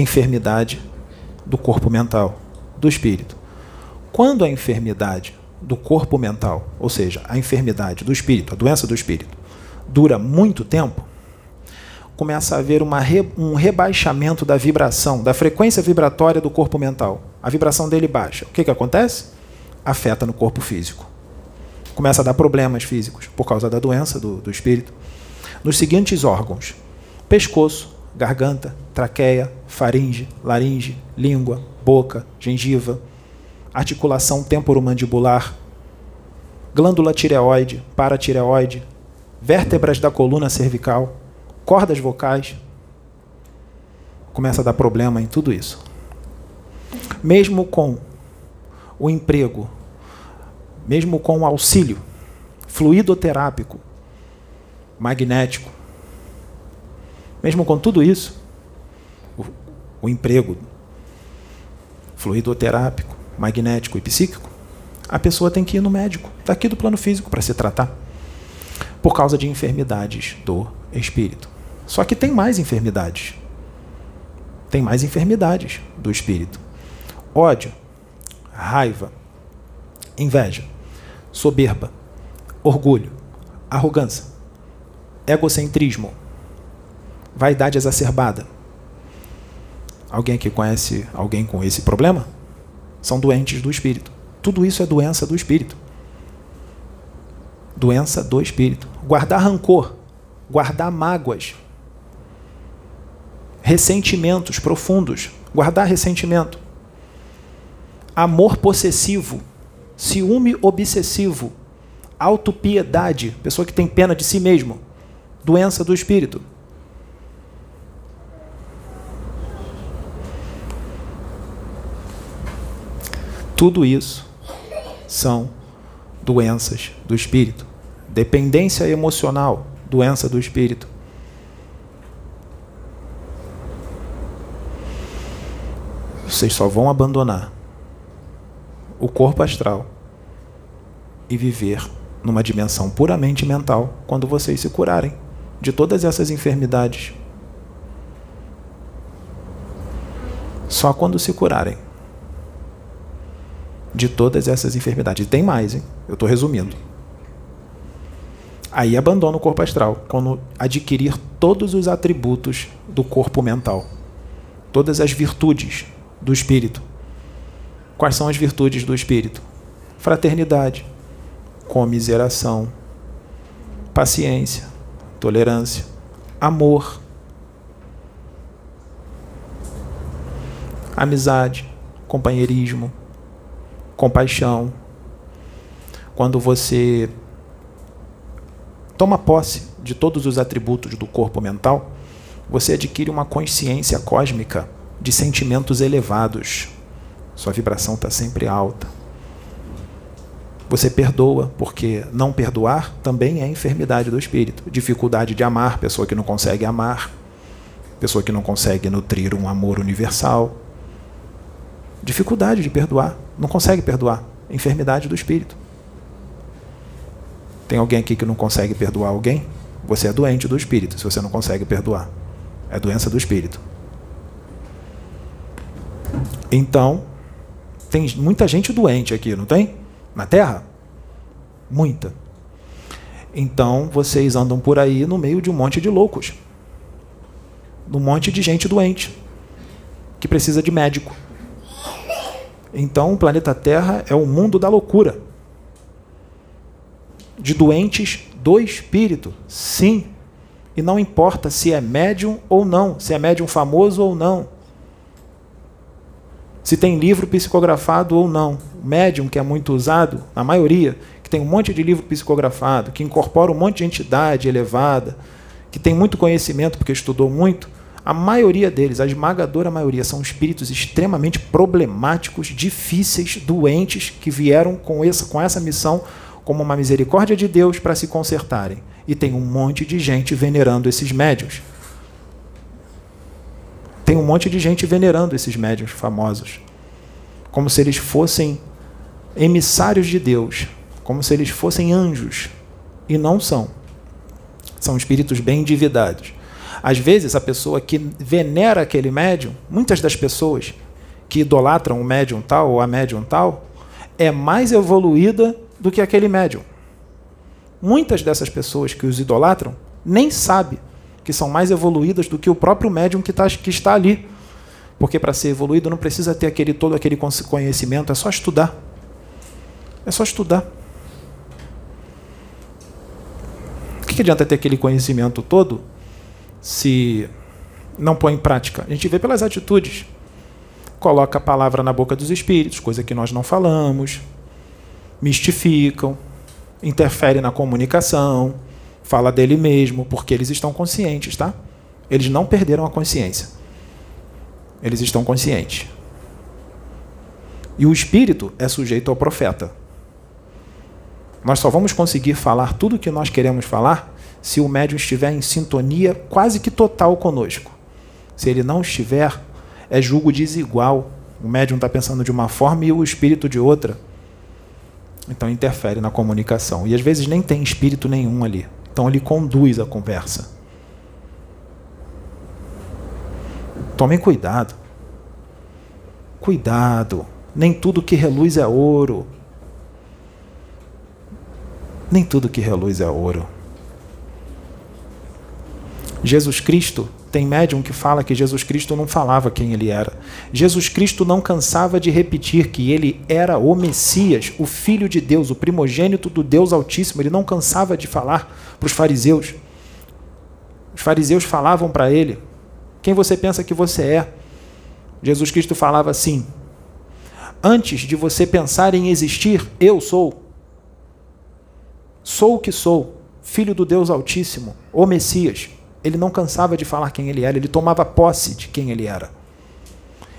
S1: Enfermidade do corpo mental, do espírito. Quando a enfermidade do corpo mental, ou seja, a enfermidade do espírito, a doença do espírito, dura muito tempo, começa a haver re, um rebaixamento da vibração, da frequência vibratória do corpo mental. A vibração dele baixa. O que, que acontece? Afeta no corpo físico. começa a dar problemas físicos por causa da doença do, do espírito. Nos seguintes órgãos: pescoço, garganta, traqueia, faringe, laringe, língua, boca, gengiva, articulação temporomandibular, glândula tireoide, paratireoide, vértebras da coluna cervical, cordas vocais. Começa a dar problema em tudo isso. Mesmo com o emprego, mesmo com o auxílio fluidoterápico, magnético, mesmo com tudo isso, o, o emprego fluidoterápico, magnético e psíquico, a pessoa tem que ir no médico, daqui do plano físico, para se tratar, por causa de enfermidades do espírito. Só que tem mais enfermidades. Tem mais enfermidades do espírito: ódio, raiva, inveja, soberba, orgulho, arrogância, egocentrismo, vaidade exacerbada. Alguém aqui conhece alguém com esse problema? São doentes do espírito. Tudo isso é doença do espírito. Doença do espírito. Guardar rancor, guardar mágoas, ressentimentos profundos, guardar ressentimento, amor possessivo, ciúme obsessivo, autopiedade, pessoa que tem pena de si mesmo, doença do espírito. Tudo isso são doenças do espírito. Dependência emocional, doença do espírito. Vocês só vão abandonar o corpo astral e viver numa dimensão puramente mental quando vocês se curarem de todas essas enfermidades. Só quando se curarem de todas essas enfermidades. E tem mais, hein? Eu estou resumindo. Aí abandona o corpo astral quando adquirir todos os atributos do corpo mental, todas as virtudes do espírito. Quais são as virtudes do espírito? Fraternidade, comiseração, paciência, tolerância, amor, amizade, companheirismo, compaixão. Quando você toma posse de todos os atributos do corpo mental, você adquire uma consciência cósmica de sentimentos elevados. Sua vibração está sempre alta. Você perdoa, porque não perdoar também é enfermidade do espírito. Dificuldade de amar, pessoa que não consegue amar, pessoa que não consegue nutrir um amor universal. Dificuldade de perdoar, não consegue perdoar. Enfermidade do espírito. Tem alguém aqui que não consegue perdoar alguém? Você é doente do espírito se você não consegue perdoar. É doença do espírito. Então, tem muita gente doente aqui, não tem? Na Terra? Muita. Então, vocês andam por aí no meio de um monte de loucos. Um monte de gente doente que precisa de médico. Então, o planeta Terra é o mundo da loucura. De doentes do espírito, sim. E não importa se é médium ou não, se é médium famoso ou não se tem livro psicografado ou não. Médium, que é muito usado, a maioria, que tem um monte de livro psicografado, que incorpora um monte de entidade elevada, que tem muito conhecimento porque estudou muito, a maioria deles, a esmagadora maioria, são espíritos extremamente problemáticos, difíceis, doentes, que vieram com essa, com essa missão como uma misericórdia de Deus para se consertarem. E tem um monte de gente venerando esses médios. Tem um monte de gente venerando esses médiuns famosos, como se eles fossem emissários de Deus, como se eles fossem anjos, e não são. São espíritos bem endividados. Às vezes, a pessoa que venera aquele médium, muitas das pessoas que idolatram o médium tal ou a médium tal, é mais evoluída do que aquele médium. Muitas dessas pessoas que os idolatram nem sabem que são mais evoluídas do que o próprio médium que, tá, que está ali. Porque para ser evoluído não precisa ter aquele todo aquele conhecimento, é só estudar. É só estudar. que adianta ter aquele conhecimento todo se não põe em prática? A gente vê pelas atitudes. Coloca a palavra na boca dos espíritos, coisa que nós não falamos, mistificam, interfere na comunicação, fala dele mesmo, porque eles estão conscientes, tá? Eles não perderam a consciência. Eles estão conscientes. E o espírito é sujeito ao profeta. Nós só vamos conseguir falar tudo o que nós queremos falar se o médium estiver em sintonia quase que total conosco. Se ele não estiver, é julgo desigual. O médium está pensando de uma forma e o espírito de outra. Então interfere na comunicação. E às vezes nem tem espírito nenhum ali. Então ele conduz a conversa. Tomem cuidado. Cuidado. Nem tudo que reluz é ouro. Nem tudo que reluz é ouro. Jesus Cristo tem médium que fala que Jesus Cristo não falava quem ele era. Jesus Cristo não cansava de repetir que ele era o Messias, o Filho de Deus, o primogênito do Deus Altíssimo. Ele não cansava de falar para os fariseus. Os fariseus falavam para ele: Quem você pensa que você é? Jesus Cristo falava assim: Antes de você pensar em existir, eu sou. Sou o que sou, filho do Deus Altíssimo, o Messias. Ele não cansava de falar quem ele era, ele tomava posse de quem ele era.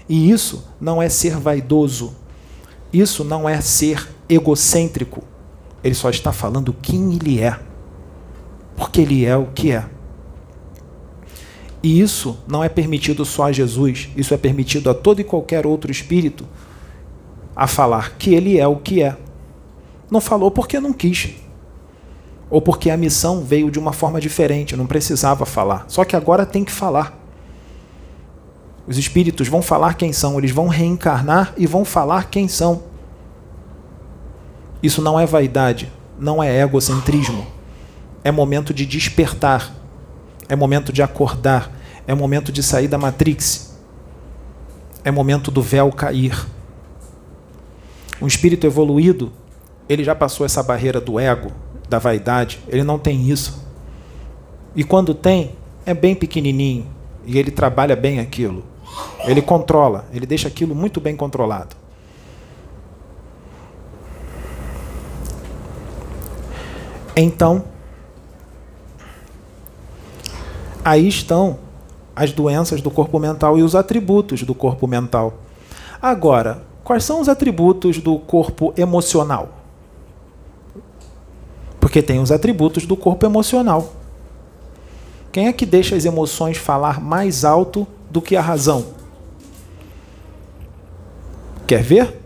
S1: E isso não é ser vaidoso, isso não é ser egocêntrico. Ele só está falando quem ele é, porque ele é o que é. E isso não é permitido só a Jesus, isso é permitido a todo e qualquer outro espírito a falar que ele é o que é. Não falou porque não quis ou porque a missão veio de uma forma diferente, não precisava falar. Só que agora tem que falar. Os espíritos vão falar quem são, eles vão reencarnar e vão falar quem são. Isso não é vaidade, não é egocentrismo. É momento de despertar, é momento de acordar, é momento de sair da matrix, é momento do véu cair. Um espírito evoluído, ele já passou essa barreira do ego, da vaidade, ele não tem isso. E quando tem, é bem pequenininho e ele trabalha bem aquilo. Ele controla, ele deixa aquilo muito bem controlado. Então, aí estão as doenças do corpo mental e os atributos do corpo mental. Agora, quais são os atributos do corpo emocional? Porque tem os atributos do corpo emocional. Quem é que deixa as emoções falar mais alto do que a razão? Quer ver?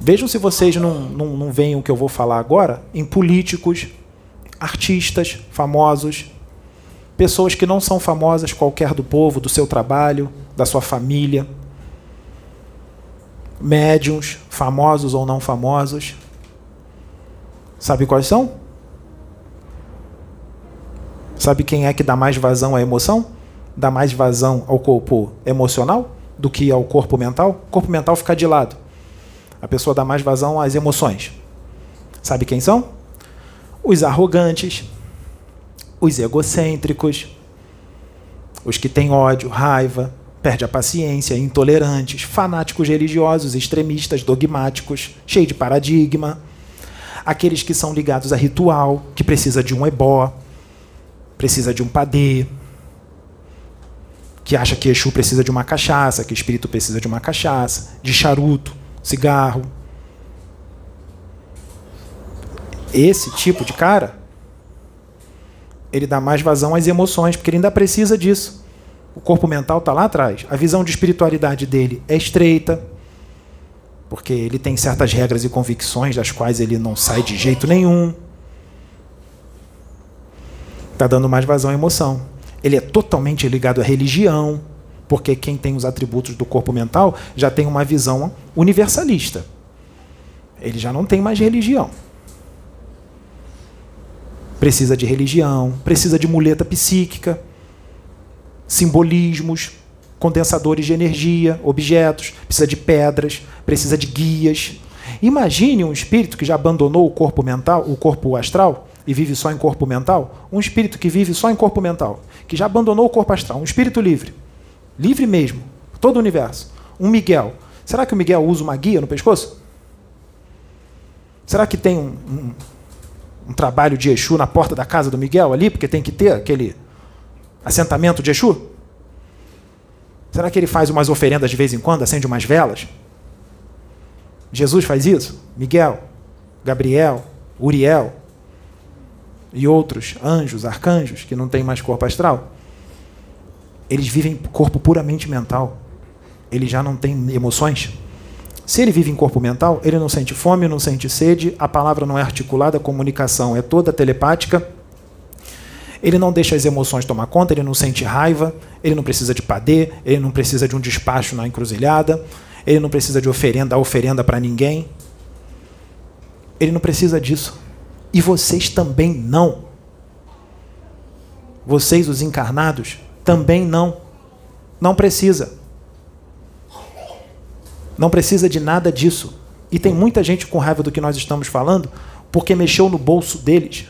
S1: Vejam se vocês não, não, não veem o que eu vou falar agora em políticos, artistas famosos, pessoas que não são famosas qualquer do povo, do seu trabalho, da sua família, médiums, famosos ou não famosos. Sabe quais são? Sabe quem é que dá mais vazão à emoção? Dá mais vazão ao corpo emocional do que ao corpo mental? O corpo mental fica de lado. A pessoa dá mais vazão às emoções. Sabe quem são? Os arrogantes, os egocêntricos, os que têm ódio, raiva, perde a paciência, intolerantes, fanáticos religiosos, extremistas, dogmáticos, cheios de paradigma aqueles que são ligados a ritual, que precisa de um ebó, precisa de um padê, que acha que Exu precisa de uma cachaça, que espírito precisa de uma cachaça, de charuto, cigarro. Esse tipo de cara, ele dá mais vazão às emoções, porque ele ainda precisa disso. O corpo mental está lá atrás. A visão de espiritualidade dele é estreita, porque ele tem certas regras e convicções das quais ele não sai de jeito nenhum. Está dando mais vazão à emoção. Ele é totalmente ligado à religião, porque quem tem os atributos do corpo mental já tem uma visão universalista. Ele já não tem mais religião. Precisa de religião, precisa de muleta psíquica, simbolismos, condensadores de energia, objetos, precisa de pedras, precisa de guias. Imagine um espírito que já abandonou o corpo mental, o corpo astral, e vive só em corpo mental? Um espírito que vive só em corpo mental, que já abandonou o corpo astral, um espírito livre, livre mesmo, todo o universo. Um Miguel. Será que o Miguel usa uma guia no pescoço? Será que tem um, um, um trabalho de Exu na porta da casa do Miguel ali, porque tem que ter aquele assentamento de Exu? Será que ele faz umas oferendas de vez em quando, acende umas velas? Jesus faz isso? Miguel, Gabriel, Uriel e outros anjos, arcanjos que não têm mais corpo astral? Eles vivem corpo puramente mental. Ele já não tem emoções. Se ele vive em corpo mental, ele não sente fome, não sente sede, a palavra não é articulada, a comunicação é toda telepática ele não deixa as emoções tomar conta, ele não sente raiva, ele não precisa de padê, ele não precisa de um despacho na encruzilhada, ele não precisa de oferenda, oferenda para ninguém. Ele não precisa disso. E vocês também não. Vocês, os encarnados, também não. Não precisa. Não precisa de nada disso. E tem muita gente com raiva do que nós estamos falando porque mexeu no bolso deles.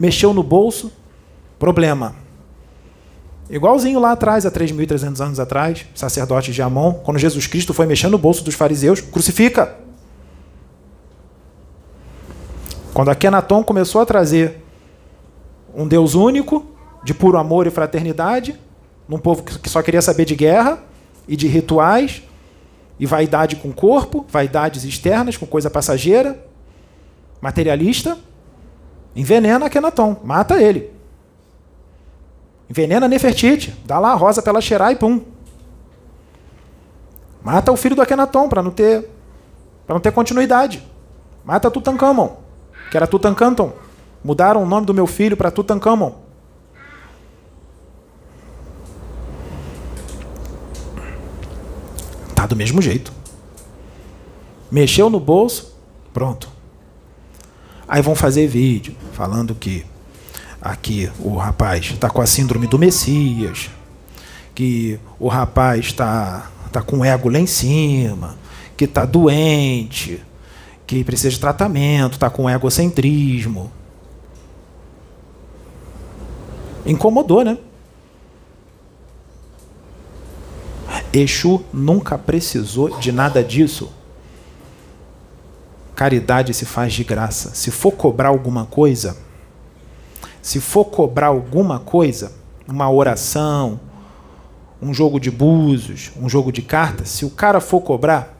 S1: Mexeu no bolso Problema. Igualzinho lá atrás, há 3.300 anos atrás, sacerdote de Amon, quando Jesus Cristo foi mexendo no bolso dos fariseus, crucifica. Quando Akenaton começou a trazer um Deus único, de puro amor e fraternidade, num povo que só queria saber de guerra e de rituais, e vaidade com corpo, vaidades externas com coisa passageira, materialista, envenena Akenaton, mata ele. Envenena Nefertiti, dá lá a rosa para ela cheirar e pum. Mata o filho do Akenaton para não ter para não ter continuidade. Mata Tutankhamon, que era Tutankanton. Mudaram o nome do meu filho para Tutankhamon. Tá do mesmo jeito. Mexeu no bolso, pronto. Aí vão fazer vídeo falando que aqui o rapaz está com a síndrome do Messias, que o rapaz está tá com ego lá em cima, que está doente, que precisa de tratamento, está com egocentrismo. Incomodou, né? Exu nunca precisou de nada disso. Caridade se faz de graça. Se for cobrar alguma coisa, se for cobrar alguma coisa, uma oração, um jogo de búzios, um jogo de cartas, se o cara for cobrar,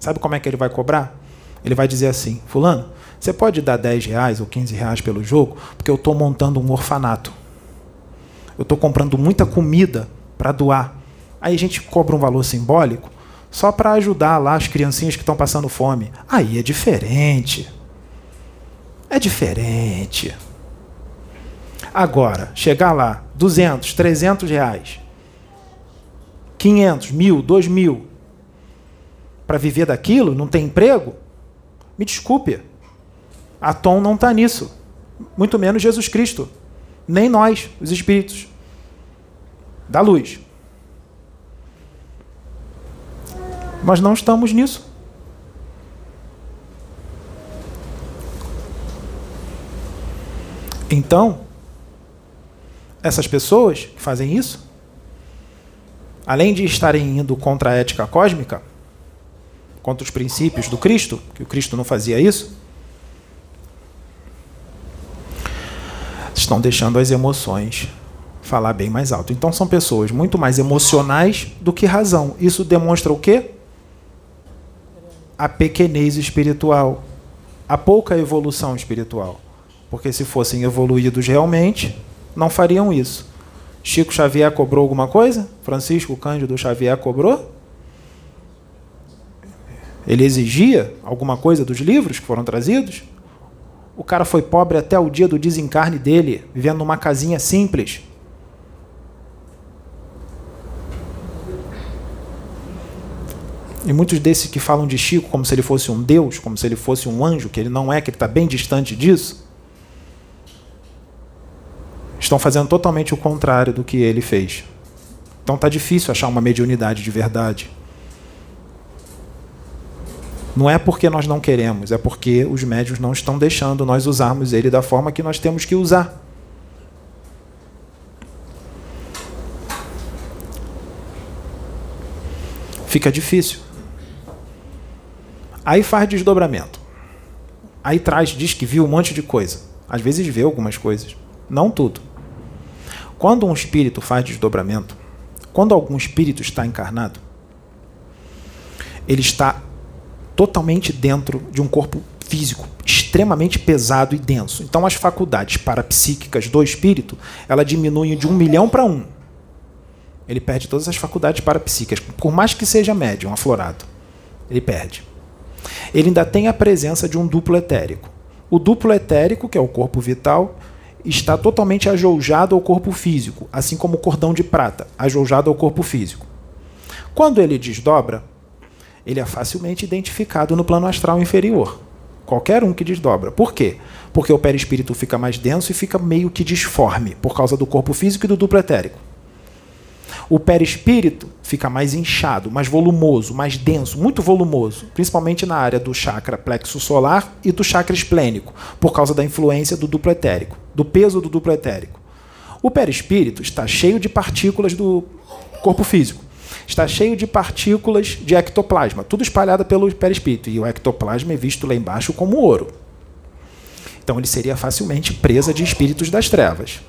S1: sabe como é que ele vai cobrar? Ele vai dizer assim: Fulano, você pode dar 10 reais ou 15 reais pelo jogo, porque eu estou montando um orfanato. Eu estou comprando muita comida para doar. Aí a gente cobra um valor simbólico só para ajudar lá as criancinhas que estão passando fome. Aí é diferente. É diferente. Agora, chegar lá, 200, 300 reais, 500, mil, 2 mil, para viver daquilo, não tem emprego? Me desculpe, a Tom não está nisso. Muito menos Jesus Cristo. Nem nós, os espíritos da luz. Nós não estamos nisso. Então, essas pessoas que fazem isso, além de estarem indo contra a ética cósmica, contra os princípios do Cristo, que o Cristo não fazia isso, estão deixando as emoções falar bem mais alto. Então são pessoas muito mais emocionais do que razão. Isso demonstra o quê? A pequenez espiritual, a pouca evolução espiritual. Porque se fossem evoluídos realmente, não fariam isso. Chico Xavier cobrou alguma coisa? Francisco Cândido Xavier cobrou? Ele exigia alguma coisa dos livros que foram trazidos? O cara foi pobre até o dia do desencarne dele, vivendo numa casinha simples. E muitos desses que falam de Chico como se ele fosse um Deus, como se ele fosse um anjo, que ele não é, que ele está bem distante disso, estão fazendo totalmente o contrário do que ele fez. Então está difícil achar uma mediunidade de verdade. Não é porque nós não queremos, é porque os médios não estão deixando nós usarmos ele da forma que nós temos que usar. Fica difícil. Aí faz desdobramento. Aí traz, diz que viu um monte de coisa. Às vezes vê algumas coisas, não tudo. Quando um espírito faz desdobramento, quando algum espírito está encarnado, ele está totalmente dentro de um corpo físico extremamente pesado e denso. Então as faculdades parapsíquicas do espírito, ela diminuem de um milhão para um. Ele perde todas as faculdades parapsíquicas, por mais que seja médium, aflorado. Ele perde. Ele ainda tem a presença de um duplo etérico. O duplo etérico, que é o corpo vital, está totalmente ajoujado ao corpo físico, assim como o cordão de prata, ajoujado ao corpo físico. Quando ele desdobra, ele é facilmente identificado no plano astral inferior. Qualquer um que desdobra. Por quê? Porque o perispírito fica mais denso e fica meio que disforme, por causa do corpo físico e do duplo etérico. O perispírito fica mais inchado, mais volumoso, mais denso, muito volumoso, principalmente na área do chakra plexo solar e do chakra esplênico, por causa da influência do duplo etérico, do peso do duplo etérico. O perispírito está cheio de partículas do corpo físico está cheio de partículas de ectoplasma, tudo espalhado pelo perispírito. E o ectoplasma é visto lá embaixo como ouro. Então ele seria facilmente presa de espíritos das trevas.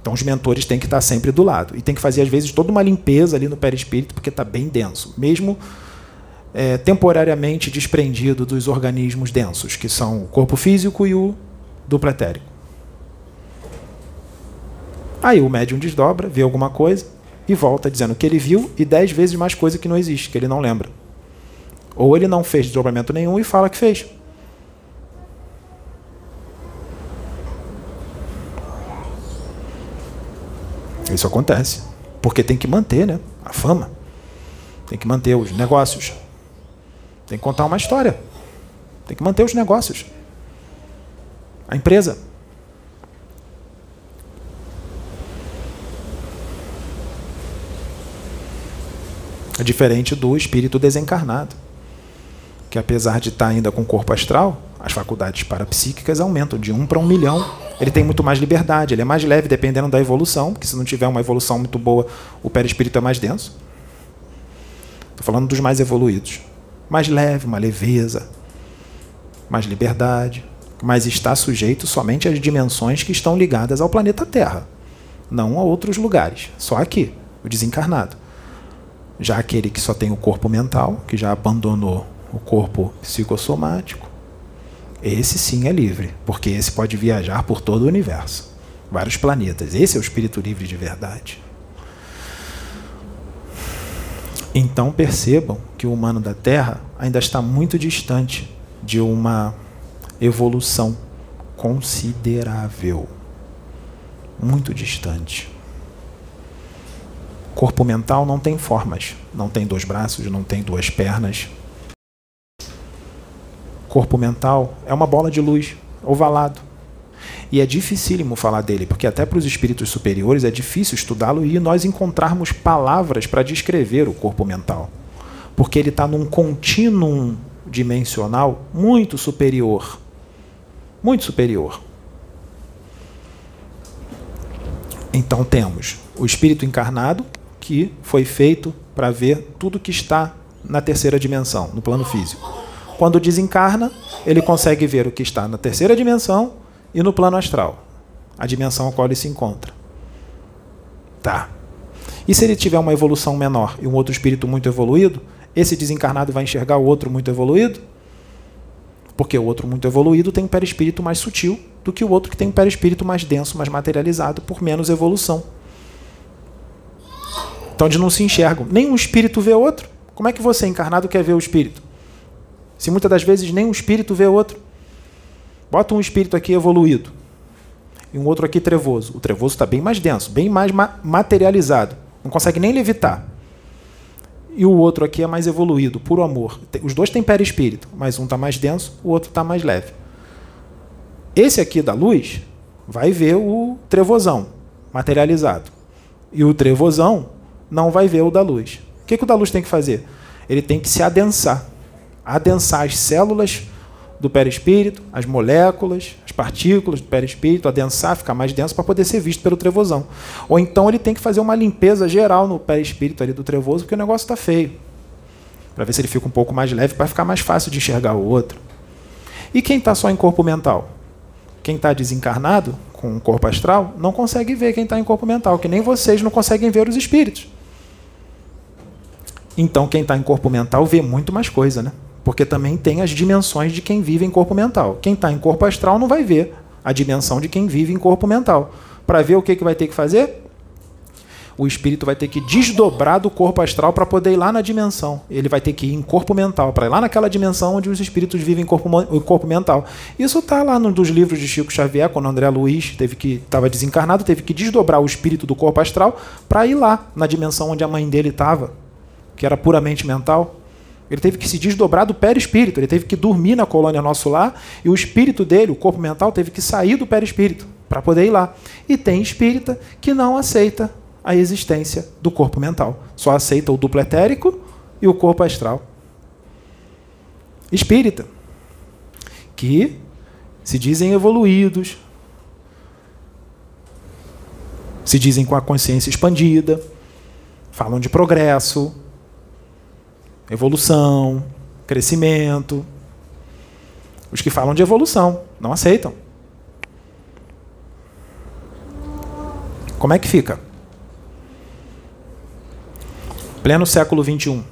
S1: Então os mentores têm que estar sempre do lado. E tem que fazer, às vezes, toda uma limpeza ali no perispírito, porque está bem denso. Mesmo é, temporariamente desprendido dos organismos densos, que são o corpo físico e o duplo etérico. Aí o médium desdobra, vê alguma coisa, e volta dizendo que ele viu e dez vezes mais coisa que não existe, que ele não lembra. Ou ele não fez desdobramento nenhum e fala que fez. Isso acontece. Porque tem que manter né, a fama. Tem que manter os negócios. Tem que contar uma história. Tem que manter os negócios. A empresa. Diferente do espírito desencarnado, que apesar de estar ainda com o corpo astral, as faculdades parapsíquicas aumentam de um para um milhão. Ele tem muito mais liberdade, ele é mais leve dependendo da evolução, porque se não tiver uma evolução muito boa, o perispírito é mais denso. Estou falando dos mais evoluídos. Mais leve, uma leveza, mais liberdade, mas está sujeito somente às dimensões que estão ligadas ao planeta Terra, não a outros lugares, só aqui, o desencarnado. Já aquele que só tem o corpo mental, que já abandonou o corpo psicossomático, esse sim é livre, porque esse pode viajar por todo o universo, vários planetas. Esse é o espírito livre de verdade. Então percebam que o humano da Terra ainda está muito distante de uma evolução considerável. Muito distante. Corpo mental não tem formas, não tem dois braços, não tem duas pernas. Corpo mental é uma bola de luz, ovalado. E é dificílimo falar dele, porque até para os espíritos superiores é difícil estudá-lo e nós encontrarmos palavras para descrever o corpo mental. Porque ele está num contínuo dimensional muito superior. Muito superior. Então temos o espírito encarnado, que foi feito para ver tudo que está na terceira dimensão, no plano físico. Quando desencarna, ele consegue ver o que está na terceira dimensão e no plano astral, a dimensão a qual ele se encontra. Tá. E se ele tiver uma evolução menor e um outro espírito muito evoluído, esse desencarnado vai enxergar o outro muito evoluído? Porque o outro muito evoluído tem um perispírito mais sutil do que o outro que tem um perispírito mais denso, mais materializado, por menos evolução. Então eles não se enxergam. Nem um espírito vê outro. Como é que você, encarnado, quer ver o espírito? Se muitas das vezes nem um espírito vê outro. Bota um espírito aqui evoluído e um outro aqui trevoso. O trevoso está bem mais denso, bem mais ma materializado. Não consegue nem levitar. E o outro aqui é mais evoluído, puro amor. Os dois têm perispírito, mas um está mais denso, o outro está mais leve. Esse aqui da luz vai ver o trevosão materializado. E o trevosão não vai ver o da luz. O que, que o da luz tem que fazer? Ele tem que se adensar. adensar as células do perispírito, as moléculas, as partículas do perispírito, adensar, ficar mais denso para poder ser visto pelo trevosão. Ou então ele tem que fazer uma limpeza geral no perispírito ali do trevoso, porque o negócio está feio. Para ver se ele fica um pouco mais leve, para ficar mais fácil de enxergar o outro. E quem está só em corpo mental? Quem está desencarnado, com o corpo astral, não consegue ver quem está em corpo mental, que nem vocês não conseguem ver os espíritos. Então, quem está em corpo mental vê muito mais coisa, né? Porque também tem as dimensões de quem vive em corpo mental. Quem está em corpo astral não vai ver a dimensão de quem vive em corpo mental. Para ver o que, que vai ter que fazer? O espírito vai ter que desdobrar do corpo astral para poder ir lá na dimensão. Ele vai ter que ir em corpo mental, para ir lá naquela dimensão onde os espíritos vivem em corpo, em corpo mental. Isso está lá nos livros de Chico Xavier, quando André Luiz teve que estava desencarnado, teve que desdobrar o espírito do corpo astral para ir lá na dimensão onde a mãe dele estava, que era puramente mental. Ele teve que se desdobrar do perispírito, ele teve que dormir na colônia nosso lá, e o espírito dele, o corpo mental, teve que sair do perispírito para poder ir lá. E tem espírita que não aceita a existência do corpo mental, só aceita o duplo etérico e o corpo astral. Espírita, que se dizem evoluídos, se dizem com a consciência expandida, falam de progresso, evolução, crescimento. Os que falam de evolução não aceitam. Como é que fica? Pleno século XXI,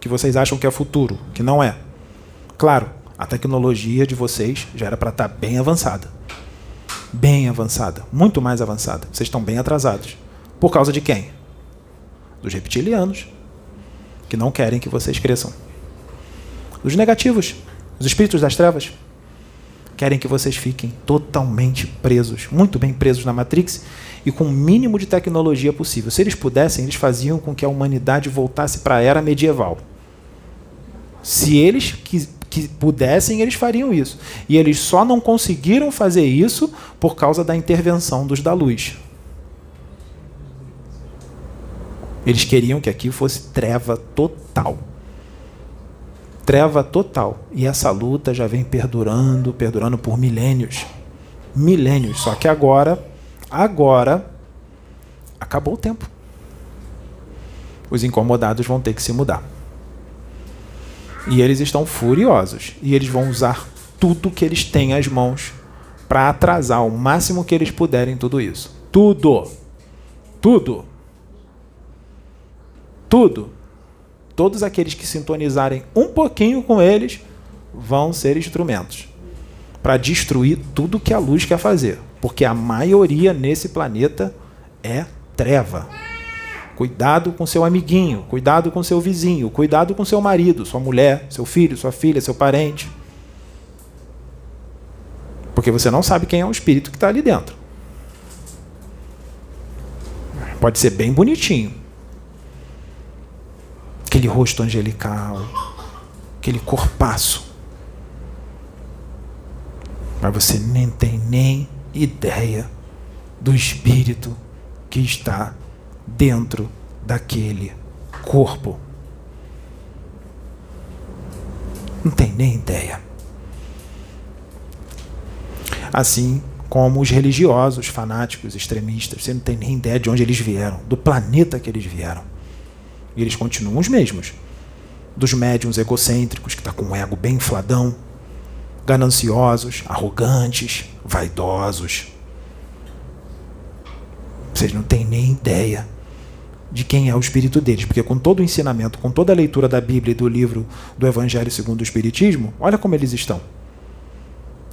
S1: que vocês acham que é futuro, que não é. Claro, a tecnologia de vocês já era para estar tá bem avançada. Bem avançada, muito mais avançada. Vocês estão bem atrasados. Por causa de quem? Dos reptilianos que não querem que vocês cresçam. Os negativos, os espíritos das trevas, querem que vocês fiquem totalmente presos, muito bem presos na Matrix e com o mínimo de tecnologia possível. Se eles pudessem, eles faziam com que a humanidade voltasse para a era medieval. Se eles que, que pudessem, eles fariam isso. E eles só não conseguiram fazer isso por causa da intervenção dos da luz. Eles queriam que aqui fosse treva total. Treva total. E essa luta já vem perdurando, perdurando por milênios. Milênios. Só que agora, agora, acabou o tempo. Os incomodados vão ter que se mudar. E eles estão furiosos. E eles vão usar tudo que eles têm às mãos para atrasar o máximo que eles puderem tudo isso. Tudo. Tudo tudo. Todos aqueles que sintonizarem um pouquinho com eles vão ser instrumentos para destruir tudo que a luz quer fazer, porque a maioria nesse planeta é treva. Cuidado com seu amiguinho, cuidado com seu vizinho, cuidado com seu marido, sua mulher, seu filho, sua filha, seu parente. Porque você não sabe quem é o espírito que está ali dentro. Pode ser bem bonitinho, aquele rosto angelical, aquele corpaço. Mas você nem tem nem ideia do espírito que está dentro daquele corpo. Não tem nem ideia. Assim como os religiosos, fanáticos, extremistas, você não tem nem ideia de onde eles vieram, do planeta que eles vieram. E eles continuam os mesmos. Dos médiums egocêntricos, que está com o ego bem infladão, gananciosos, arrogantes, vaidosos. Vocês não têm nem ideia de quem é o espírito deles, porque com todo o ensinamento, com toda a leitura da Bíblia e do livro do Evangelho segundo o Espiritismo, olha como eles estão.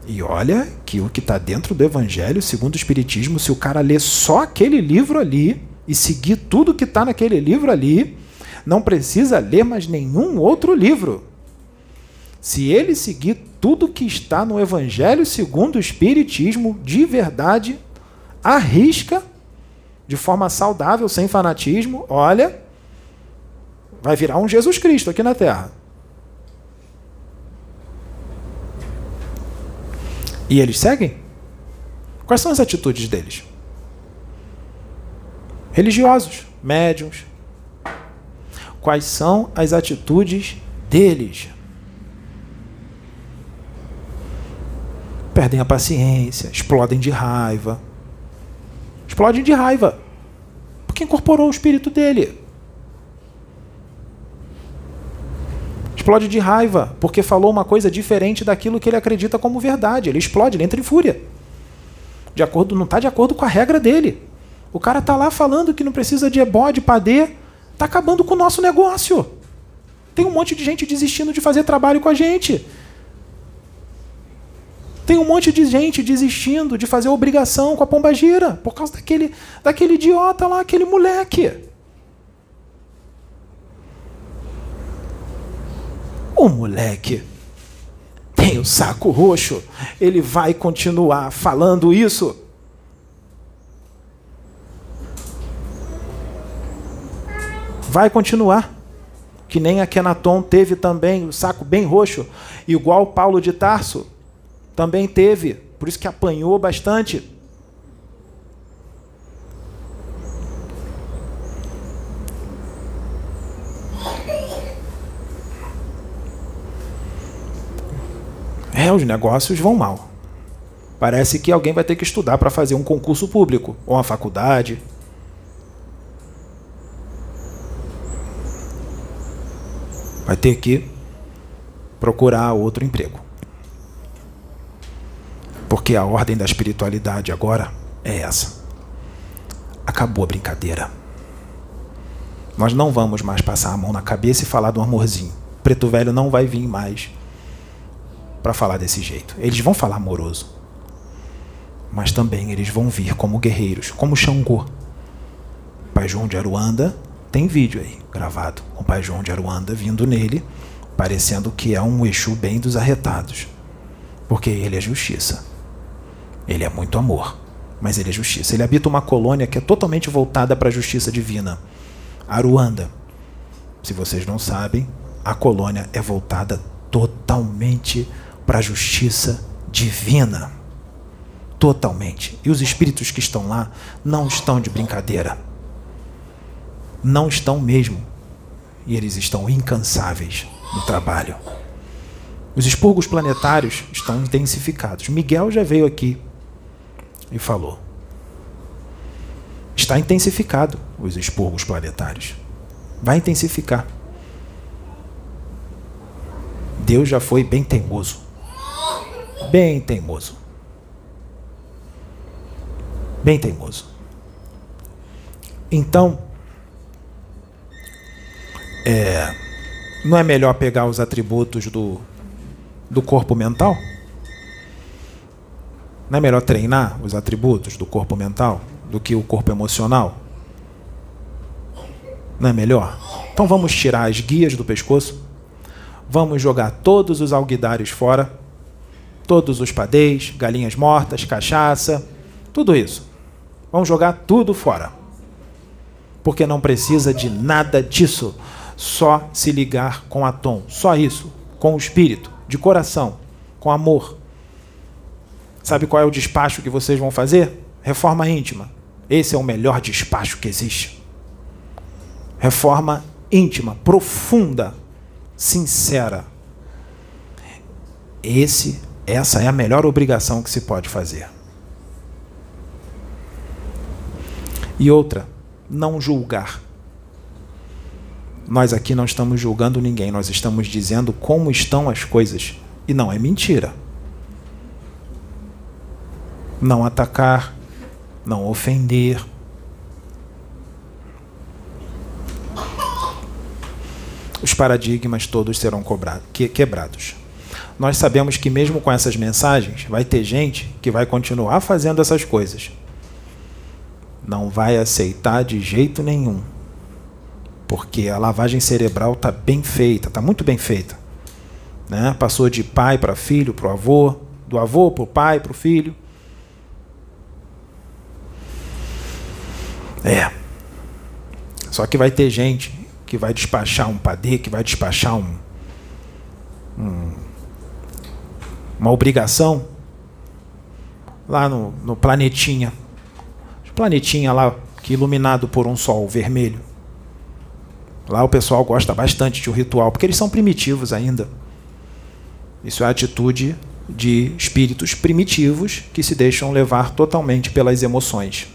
S1: E olha que o que está dentro do Evangelho segundo o Espiritismo, se o cara ler só aquele livro ali e seguir tudo que está naquele livro ali, não precisa ler mais nenhum outro livro. Se ele seguir tudo que está no Evangelho segundo o Espiritismo de verdade, arrisca, de forma saudável, sem fanatismo, olha, vai virar um Jesus Cristo aqui na Terra. E eles seguem? Quais são as atitudes deles? Religiosos, médiums, quais são as atitudes deles. Perdem a paciência, explodem de raiva. Explodem de raiva. Porque incorporou o espírito dele. Explode de raiva porque falou uma coisa diferente daquilo que ele acredita como verdade. Ele explode, ele entra em fúria. De acordo, não está de acordo com a regra dele. O cara está lá falando que não precisa de ebó, de padê, Está acabando com o nosso negócio. Tem um monte de gente desistindo de fazer trabalho com a gente. Tem um monte de gente desistindo de fazer obrigação com a pomba gira por causa daquele, daquele idiota lá, aquele moleque. O moleque tem o saco roxo, ele vai continuar falando isso. Vai continuar. Que nem a Kenaton teve também o saco bem roxo, igual Paulo de Tarso também teve, por isso que apanhou bastante. É, os negócios vão mal. Parece que alguém vai ter que estudar para fazer um concurso público ou uma faculdade. Vai ter que procurar outro emprego. Porque a ordem da espiritualidade agora é essa. Acabou a brincadeira. Nós não vamos mais passar a mão na cabeça e falar do amorzinho. Preto Velho não vai vir mais para falar desse jeito. Eles vão falar amoroso. Mas também eles vão vir como guerreiros, como Xangô. Pai João de Aruanda tem vídeo aí gravado. O Pai João de Aruanda vindo nele, parecendo que é um Exu bem dos arretados. Porque ele é justiça. Ele é muito amor, mas ele é justiça. Ele habita uma colônia que é totalmente voltada para a justiça divina. Aruanda. Se vocês não sabem, a colônia é voltada totalmente para a justiça divina. Totalmente. E os espíritos que estão lá não estão de brincadeira. Não estão mesmo. E eles estão incansáveis no trabalho. Os expurgos planetários estão intensificados. Miguel já veio aqui e falou: Está intensificado os expurgos planetários. Vai intensificar. Deus já foi bem teimoso. Bem teimoso. Bem teimoso. Então, é, não é melhor pegar os atributos do, do corpo mental? Não é melhor treinar os atributos do corpo mental do que o corpo emocional? Não é melhor? Então vamos tirar as guias do pescoço, vamos jogar todos os alguidares fora, todos os padês, galinhas mortas, cachaça, tudo isso. Vamos jogar tudo fora. Porque não precisa de nada disso. Só se ligar com a tom. Só isso. Com o espírito, de coração, com amor. Sabe qual é o despacho que vocês vão fazer? Reforma íntima. Esse é o melhor despacho que existe. Reforma íntima, profunda, sincera. Esse, essa é a melhor obrigação que se pode fazer. E outra, não julgar. Nós aqui não estamos julgando ninguém, nós estamos dizendo como estão as coisas. E não é mentira não atacar, não ofender. Os paradigmas todos serão quebrados. Nós sabemos que, mesmo com essas mensagens, vai ter gente que vai continuar fazendo essas coisas. Não vai aceitar de jeito nenhum. Porque a lavagem cerebral está bem feita, está muito bem feita. Né? Passou de pai para filho, para o avô, do avô para o pai, para o filho. É. Só que vai ter gente que vai despachar um padê, que vai despachar um, um uma obrigação lá no, no planetinha. Planetinha lá que iluminado por um sol vermelho. Lá o pessoal gosta bastante de um ritual, porque eles são primitivos ainda. Isso é atitude de espíritos primitivos que se deixam levar totalmente pelas emoções.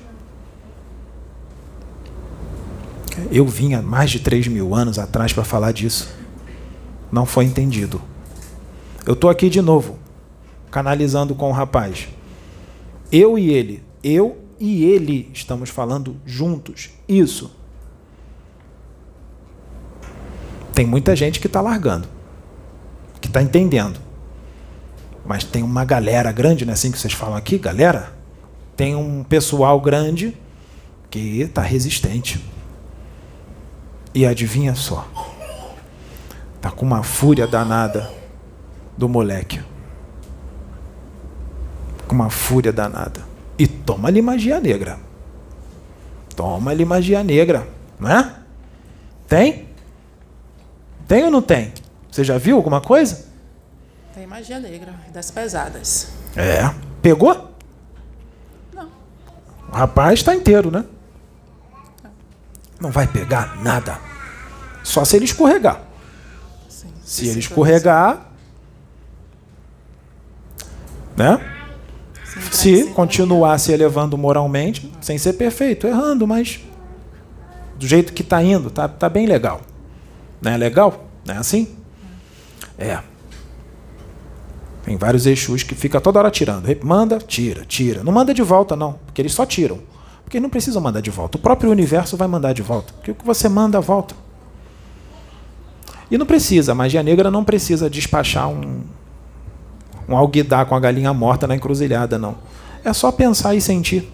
S1: Eu vinha mais de 3 mil anos atrás para falar disso. Não foi entendido. Eu estou aqui de novo, canalizando com o rapaz. Eu e ele, eu e ele estamos falando juntos. Isso. Tem muita gente que está largando, que está entendendo. Mas tem uma galera grande, não é assim que vocês falam aqui, galera? Tem um pessoal grande que está resistente. E adivinha só? Tá com uma fúria danada do moleque. Com uma fúria danada. E toma-lhe magia negra. Toma-lhe magia negra, não é? Tem? Tem ou não tem? Você já viu alguma coisa?
S2: Tem magia negra, das pesadas.
S1: É. Pegou?
S2: Não.
S1: O rapaz está inteiro, né? Não vai pegar nada. Só se ele escorregar.
S2: Sim.
S1: Se ele escorregar, né?
S2: Sim,
S1: Se continuar se elevando moralmente, sem ser perfeito, errando, mas do jeito que está indo, tá, tá bem legal. Não é legal? Não é assim? É. Tem vários Exus que fica toda hora tirando. Manda, tira, tira. Não manda de volta, não, porque eles só tiram. Porque não precisam mandar de volta. O próprio universo vai mandar de volta. Porque o que você manda, volta. E não precisa, a magia negra não precisa despachar um, um alguidar com a galinha morta na encruzilhada, não. É só pensar e sentir.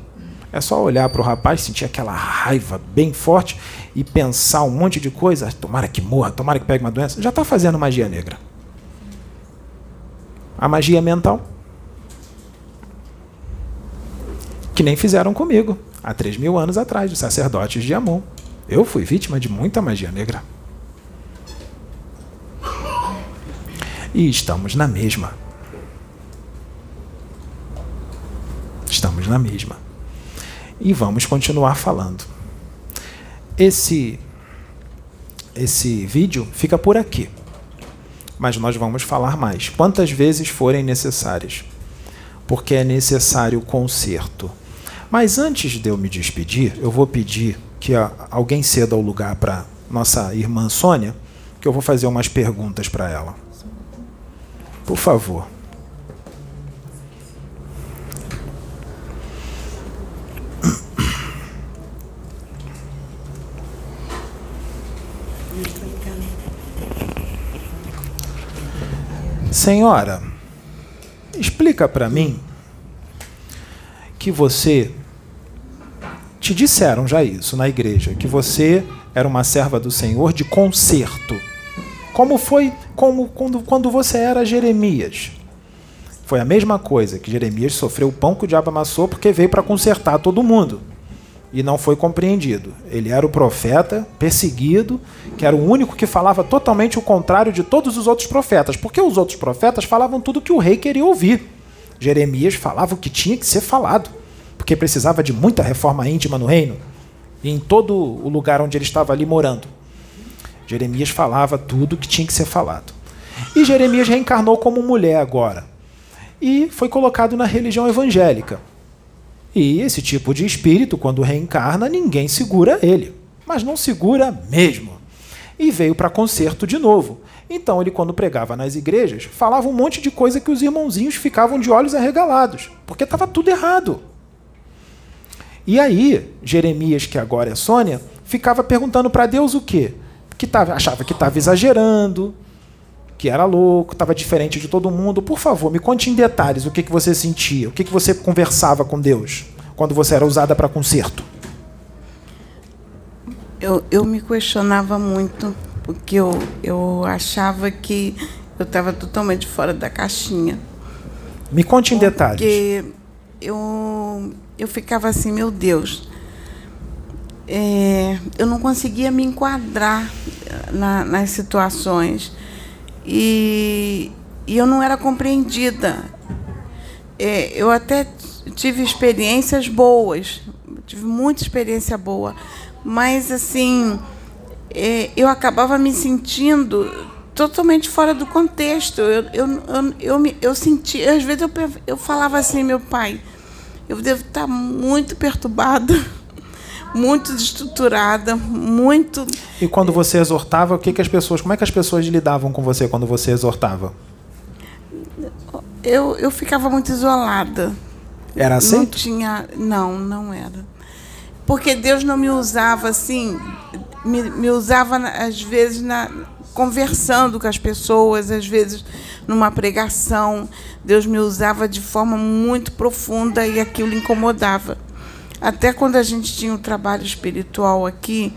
S1: É só olhar para o rapaz, sentir aquela raiva bem forte e pensar um monte de coisa. Tomara que morra, tomara que pegue uma doença. Já está fazendo magia negra. A magia mental. Que nem fizeram comigo, há 3 mil anos atrás, os sacerdotes de Amon. Eu fui vítima de muita magia negra. E estamos na mesma. Estamos na mesma. E vamos continuar falando. Esse esse vídeo fica por aqui. Mas nós vamos falar mais, quantas vezes forem necessárias. Porque é necessário conserto. Mas antes de eu me despedir, eu vou pedir que alguém ceda o lugar para nossa irmã Sônia, que eu vou fazer umas perguntas para ela. Por favor. Senhora, explica para mim que você te disseram já isso na igreja, que você era uma serva do Senhor de conserto. Como foi como quando, quando você era Jeremias. Foi a mesma coisa, que Jeremias sofreu o pão que o diabo amassou porque veio para consertar todo mundo. E não foi compreendido. Ele era o profeta perseguido, que era o único que falava totalmente o contrário de todos os outros profetas, porque os outros profetas falavam tudo que o rei queria ouvir. Jeremias falava o que tinha que ser falado, porque precisava de muita reforma íntima no reino e em todo o lugar onde ele estava ali morando. Jeremias falava tudo que tinha que ser falado. E Jeremias reencarnou como mulher agora. E foi colocado na religião evangélica. E esse tipo de espírito, quando reencarna, ninguém segura ele. Mas não segura mesmo. E veio para concerto de novo. Então ele, quando pregava nas igrejas, falava um monte de coisa que os irmãozinhos ficavam de olhos arregalados, porque estava tudo errado. E aí, Jeremias, que agora é Sônia, ficava perguntando para Deus o quê? que tava, achava que estava exagerando, que era louco, estava diferente de todo mundo. Por favor, me conte em detalhes o que, que você sentia, o que, que você conversava com Deus quando você era usada para conserto.
S3: Eu, eu me questionava muito, porque eu, eu achava que eu estava totalmente fora da caixinha.
S1: Me conte em detalhes.
S3: Porque eu, eu ficava assim, meu Deus, é, eu não conseguia me enquadrar na, nas situações e, e, eu não era compreendida. É, eu até tive experiências boas, tive muita experiência boa, mas assim é, eu acabava me sentindo totalmente fora do contexto. Eu, eu, eu, eu, me, eu senti, às vezes eu, eu falava assim, meu pai, eu devo estar muito perturbada, muito destruturada, muito.
S1: E quando você exortava, o que, que as pessoas, como é que as pessoas lidavam com você quando você exortava?
S3: Eu, eu ficava muito isolada.
S1: Era assim?
S3: Não tinha, não, não era. Porque Deus não me usava assim, me, me usava às vezes na, conversando com as pessoas, às vezes numa pregação. Deus me usava de forma muito profunda e aquilo incomodava. Até quando a gente tinha um trabalho espiritual aqui,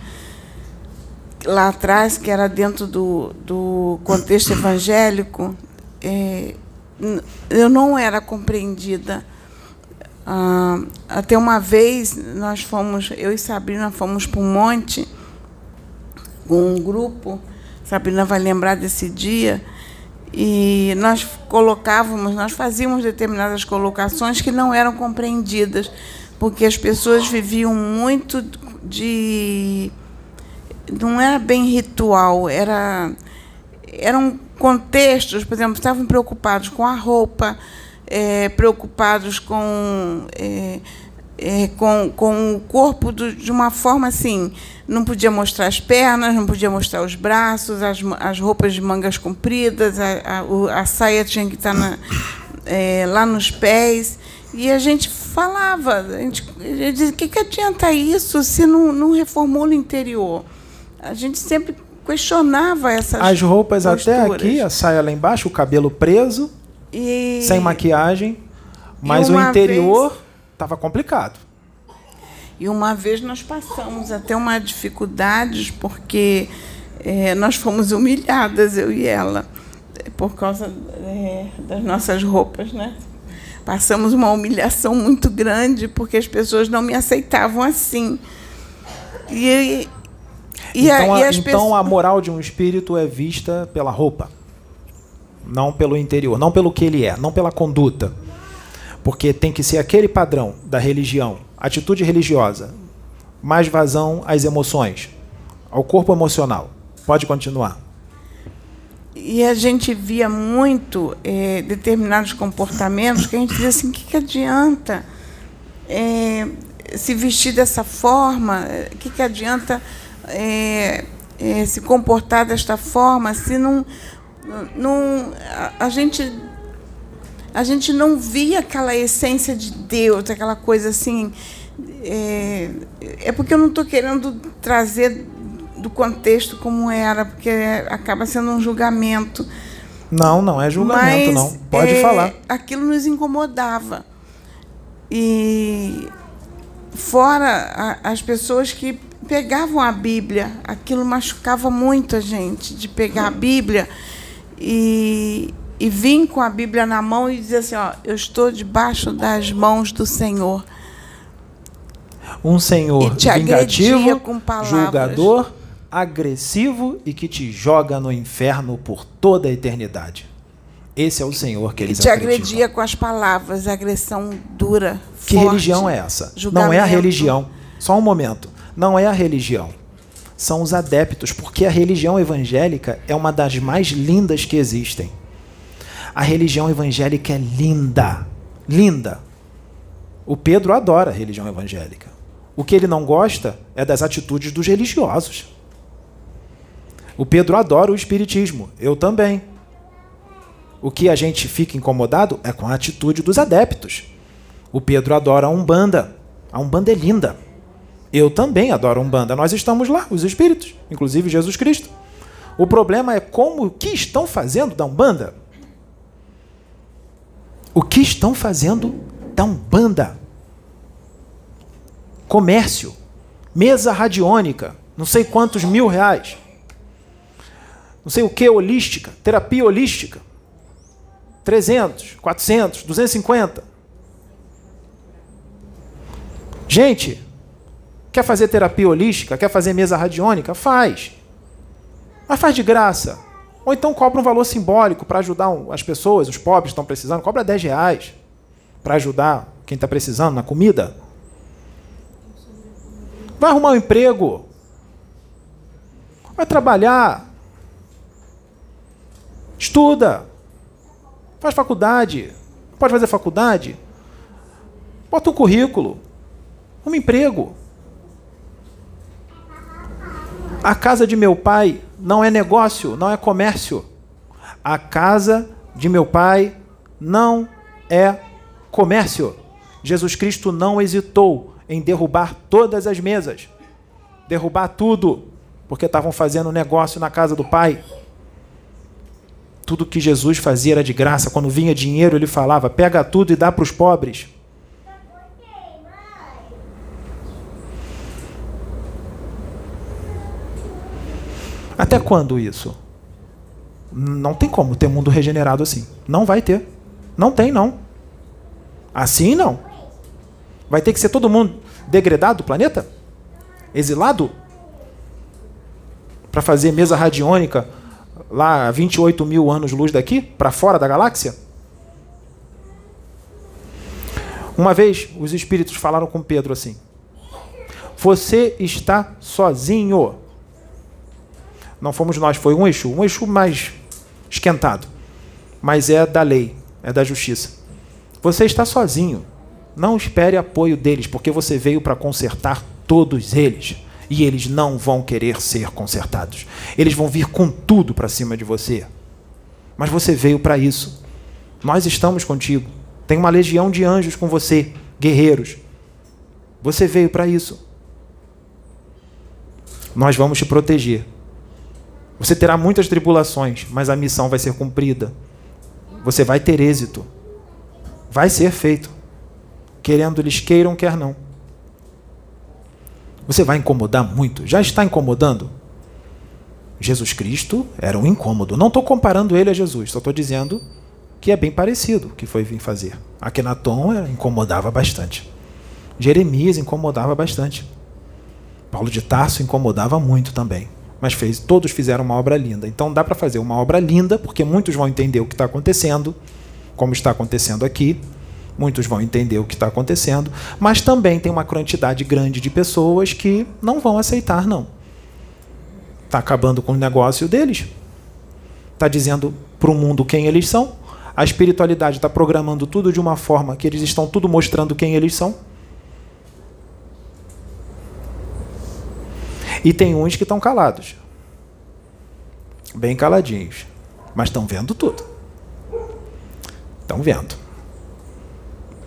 S3: lá atrás, que era dentro do, do contexto evangélico, é, eu não era compreendida. Ah, até uma vez nós fomos, eu e Sabrina fomos para um monte com um grupo Sabrina vai lembrar desse dia. E nós colocávamos, nós fazíamos determinadas colocações que não eram compreendidas, porque as pessoas viviam muito de. Não era bem ritual, era, eram contextos, por exemplo, estavam preocupados com a roupa, é, preocupados com. É, é, com, com o corpo do, de uma forma assim. Não podia mostrar as pernas, não podia mostrar os braços, as, as roupas de mangas compridas, a, a, a saia tinha que estar na, é, lá nos pés. E a gente falava, a gente, a dizia, o que, que adianta isso se não, não reformou no interior? A gente sempre questionava essas
S1: As roupas posturas. até aqui, a saia lá embaixo, o cabelo preso, e... sem maquiagem, mas o interior estava complicado.
S3: E uma vez nós passamos até uma dificuldade, porque é, nós fomos humilhadas, eu e ela, por causa é, das nossas roupas, né? Passamos uma humilhação muito grande, porque as pessoas não me aceitavam assim.
S1: E, e, então, a, e então pessoas... a moral de um espírito é vista pela roupa, não pelo interior, não pelo que ele é, não pela conduta. Porque tem que ser aquele padrão da religião, atitude religiosa, mais vazão às emoções, ao corpo emocional. Pode continuar.
S3: E a gente via muito é, determinados comportamentos que a gente dizia assim: o que, que adianta é, se vestir dessa forma? O que, que adianta é, se comportar desta forma se não. não a, a gente a gente não via aquela essência de Deus, aquela coisa assim. É, é porque eu não estou querendo trazer do contexto como era, porque acaba sendo um julgamento.
S1: Não, não é julgamento, Mas, não. Pode é, falar.
S3: Aquilo nos incomodava. E fora a, as pessoas que pegavam a Bíblia, aquilo machucava muito a gente, de pegar a Bíblia e, e vim com a Bíblia na mão e dizer assim: ó, eu estou debaixo das mãos do Senhor.
S1: Um Senhor vingativo, julgador, agressivo e que te joga no inferno por toda a eternidade. Esse é o Senhor que eles
S3: e te agredia com as palavras, agressão dura.
S1: Que forte, religião é essa? Julgamento. Não é a religião. Só um momento. Não é a religião. São os adeptos, porque a religião evangélica é uma das mais lindas que existem. A religião evangélica é linda. Linda. O Pedro adora a religião evangélica. O que ele não gosta é das atitudes dos religiosos. O Pedro adora o espiritismo. Eu também. O que a gente fica incomodado é com a atitude dos adeptos. O Pedro adora a Umbanda. A Umbanda é linda. Eu também adoro Umbanda. Nós estamos lá, os espíritos, inclusive Jesus Cristo. O problema é como o que estão fazendo da Umbanda o que estão fazendo da Umbanda. Comércio, mesa radiônica, não sei quantos mil reais. Não sei o que holística, terapia holística. 300, 400, 250. Gente, quer fazer terapia holística, quer fazer mesa radiônica? Faz. Mas faz de graça. Ou então cobra um valor simbólico para ajudar as pessoas, os pobres estão precisando, cobra 10 reais para ajudar quem está precisando na comida. Vai arrumar um emprego. Vai trabalhar. Estuda. Faz faculdade. Pode fazer faculdade? Bota um currículo. Um emprego. A casa de meu pai não é negócio, não é comércio. A casa de meu pai não é comércio. Jesus Cristo não hesitou em derrubar todas as mesas, derrubar tudo, porque estavam fazendo negócio na casa do Pai. Tudo que Jesus fazia era de graça. Quando vinha dinheiro, ele falava: pega tudo e dá para os pobres. Até quando isso? Não tem como ter mundo regenerado assim. Não vai ter. Não tem, não. Assim não. Vai ter que ser todo mundo degradado do planeta? Exilado? Para fazer mesa radiônica lá a 28 mil anos-luz daqui, para fora da galáxia? Uma vez os espíritos falaram com Pedro assim: Você está sozinho. Não fomos nós, foi um Exu, um Exu mais esquentado, mas é da lei, é da justiça. Você está sozinho. Não espere apoio deles, porque você veio para consertar todos eles. E eles não vão querer ser consertados. Eles vão vir com tudo para cima de você. Mas você veio para isso. Nós estamos contigo. Tem uma legião de anjos com você, guerreiros. Você veio para isso. Nós vamos te proteger. Você terá muitas tribulações, mas a missão vai ser cumprida. Você vai ter êxito. Vai ser feito querendo eles queiram, quer não. Você vai incomodar muito? Já está incomodando? Jesus Cristo era um incômodo. Não estou comparando ele a Jesus, só estou dizendo que é bem parecido o que foi vir fazer. Akenaton incomodava bastante. Jeremias incomodava bastante. Paulo de Tarso incomodava muito também. Mas fez, todos fizeram uma obra linda. Então dá para fazer uma obra linda, porque muitos vão entender o que está acontecendo, como está acontecendo aqui, Muitos vão entender o que está acontecendo, mas também tem uma quantidade grande de pessoas que não vão aceitar, não. Está acabando com o negócio deles. Está dizendo para o mundo quem eles são. A espiritualidade está programando tudo de uma forma que eles estão tudo mostrando quem eles são. E tem uns que estão calados. Bem caladinhos. Mas estão vendo tudo. Estão vendo.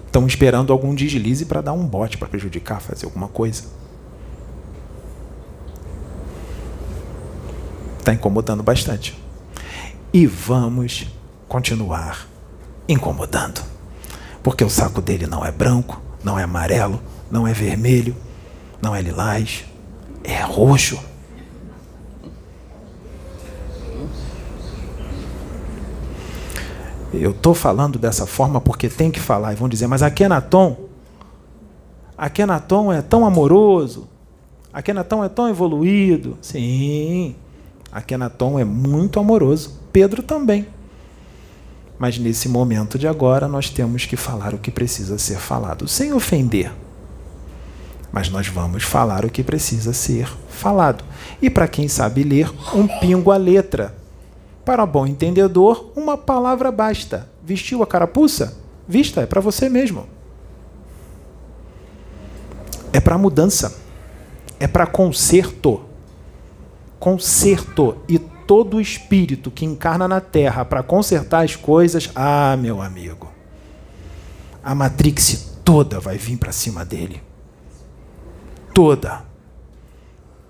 S1: Estão esperando algum deslize para dar um bote para prejudicar, fazer alguma coisa. Está incomodando bastante. E vamos continuar incomodando. Porque o saco dele não é branco, não é amarelo, não é vermelho, não é lilás, é roxo. Eu estou falando dessa forma porque tem que falar. E vão dizer, mas Akenaton, Akenaton é tão amoroso, Akenaton é tão evoluído. Sim, Akenaton é muito amoroso. Pedro também. Mas nesse momento de agora nós temos que falar o que precisa ser falado, sem ofender. Mas nós vamos falar o que precisa ser falado. E para quem sabe ler, um pingo a letra para bom entendedor, uma palavra basta. Vestiu a carapuça? Vista, é para você mesmo. É para mudança. É para conserto. Conserto. E todo espírito que encarna na terra para consertar as coisas, ah, meu amigo, a Matrix toda vai vir para cima dele. Toda.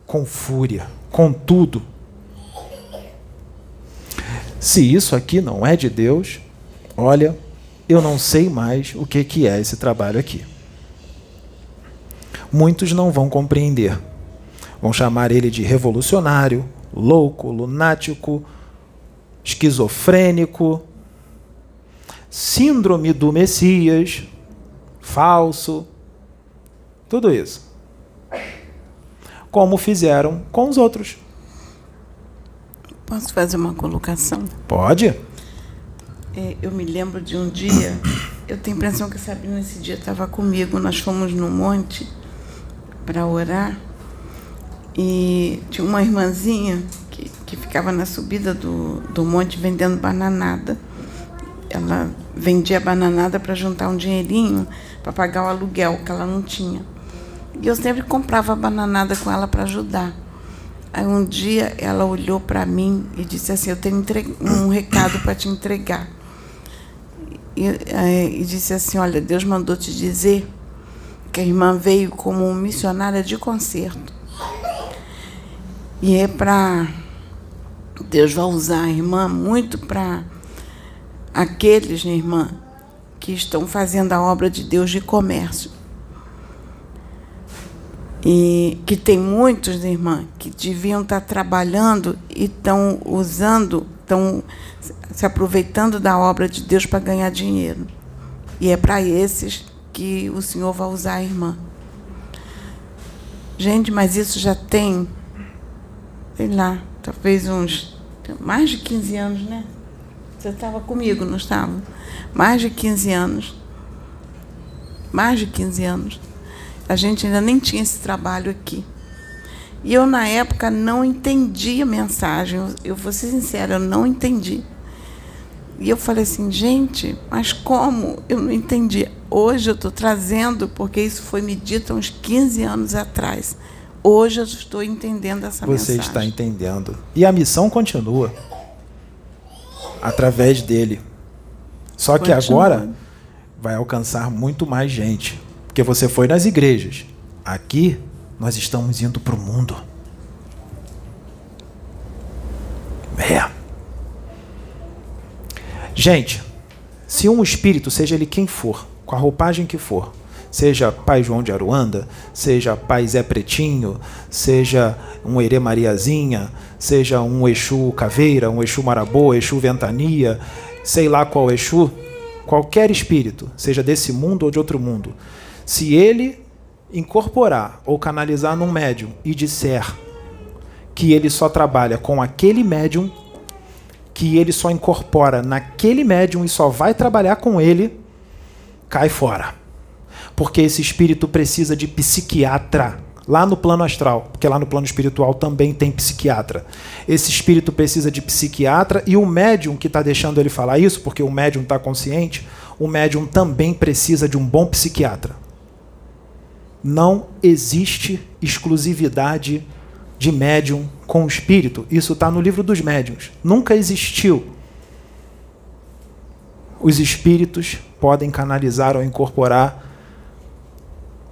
S1: Com fúria, com tudo se isso aqui não é de Deus, olha, eu não sei mais o que, que é esse trabalho aqui. Muitos não vão compreender. Vão chamar ele de revolucionário, louco, lunático, esquizofrênico, síndrome do Messias, falso, tudo isso. Como fizeram com os outros.
S3: Posso fazer uma colocação?
S1: Pode.
S3: É, eu me lembro de um dia, eu tenho a impressão que a Sabrina nesse dia estava comigo, nós fomos no monte para orar e tinha uma irmãzinha que, que ficava na subida do, do monte vendendo bananada. Ela vendia bananada para juntar um dinheirinho para pagar o aluguel que ela não tinha. E eu sempre comprava bananada com ela para ajudar. Aí um dia ela olhou para mim e disse assim: Eu tenho um recado para te entregar. E, é, e, disse assim: Olha, Deus mandou te dizer que a irmã veio como missionária de concerto. E é para. Deus vai usar a irmã muito para aqueles, minha irmã, que estão fazendo a obra de Deus de comércio. E que tem muitos, irmã, que deviam estar trabalhando e estão usando, estão se aproveitando da obra de Deus para ganhar dinheiro. E é para esses que o Senhor vai usar a irmã. Gente, mas isso já tem, sei lá, talvez uns mais de 15 anos, né? Você estava comigo, não estava? Mais de 15 anos. Mais de 15 anos. A gente ainda nem tinha esse trabalho aqui. E eu, na época, não entendi a mensagem. Eu, eu vou ser sincera, eu não entendi. E eu falei assim, gente, mas como? Eu não entendi. Hoje eu estou trazendo, porque isso foi me dito há uns 15 anos atrás. Hoje eu estou entendendo essa
S1: Você
S3: mensagem.
S1: Você está entendendo. E a missão continua através dele. Só que continua. agora vai alcançar muito mais gente. Porque você foi nas igrejas. Aqui nós estamos indo para o mundo. É. Gente, se um espírito, seja ele quem for, com a roupagem que for, seja Pai João de Aruanda, seja Pai Zé Pretinho, seja um Ere Mariazinha, seja um Exu Caveira, um Exu Marabô, Exu Ventania, sei lá qual Exu, qualquer espírito, seja desse mundo ou de outro mundo, se ele incorporar ou canalizar num médium e disser que ele só trabalha com aquele médium, que ele só incorpora naquele médium e só vai trabalhar com ele, cai fora. Porque esse espírito precisa de psiquiatra lá no plano astral, porque lá no plano espiritual também tem psiquiatra. Esse espírito precisa de psiquiatra e o médium que está deixando ele falar isso, porque o médium está consciente, o médium também precisa de um bom psiquiatra não existe exclusividade de médium com o espírito. Isso está no livro dos médiuns. Nunca existiu. Os espíritos podem canalizar ou incorporar,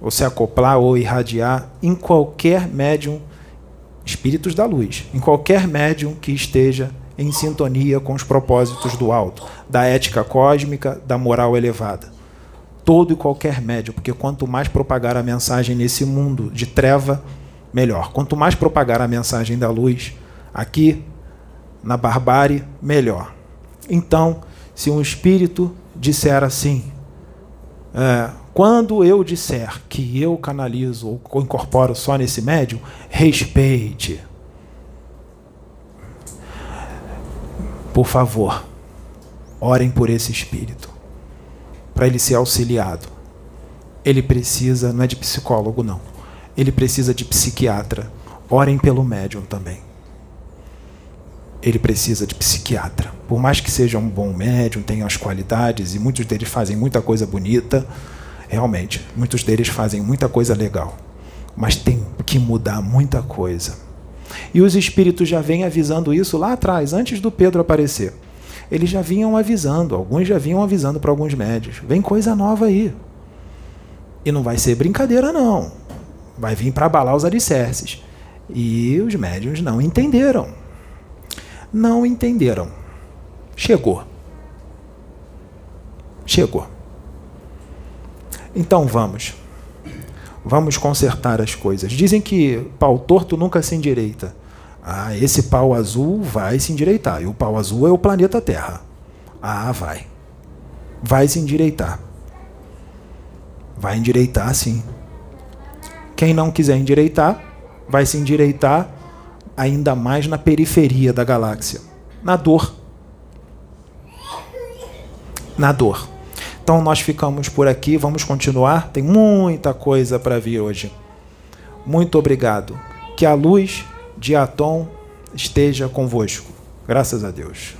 S1: ou se acoplar ou irradiar em qualquer médium, espíritos da luz, em qualquer médium que esteja em sintonia com os propósitos do alto, da ética cósmica, da moral elevada todo e qualquer médium, porque quanto mais propagar a mensagem nesse mundo de treva, melhor. Quanto mais propagar a mensagem da luz aqui na barbárie, melhor. Então, se um espírito disser assim, é, quando eu disser que eu canalizo ou incorporo só nesse médium, respeite. Por favor, orem por esse espírito para ele ser auxiliado. Ele precisa, não é de psicólogo, não. Ele precisa de psiquiatra. Orem pelo médium também. Ele precisa de psiquiatra. Por mais que seja um bom médium, tenha as qualidades, e muitos deles fazem muita coisa bonita, realmente, muitos deles fazem muita coisa legal. Mas tem que mudar muita coisa. E os espíritos já vêm avisando isso lá atrás, antes do Pedro aparecer eles já vinham avisando, alguns já vinham avisando para alguns médios: vem coisa nova aí. E não vai ser brincadeira, não. Vai vir para abalar os alicerces. E os médios não entenderam. Não entenderam. Chegou. Chegou. Então vamos. Vamos consertar as coisas. Dizem que pau torto nunca se endireita. Ah, esse pau azul vai se endireitar. E o pau azul é o planeta Terra. Ah, vai. Vai se endireitar. Vai endireitar, sim. Quem não quiser endireitar, vai se endireitar ainda mais na periferia da galáxia na dor. Na dor. Então nós ficamos por aqui, vamos continuar. Tem muita coisa para vir hoje. Muito obrigado. Que a luz de Atom esteja convosco. Graças a Deus.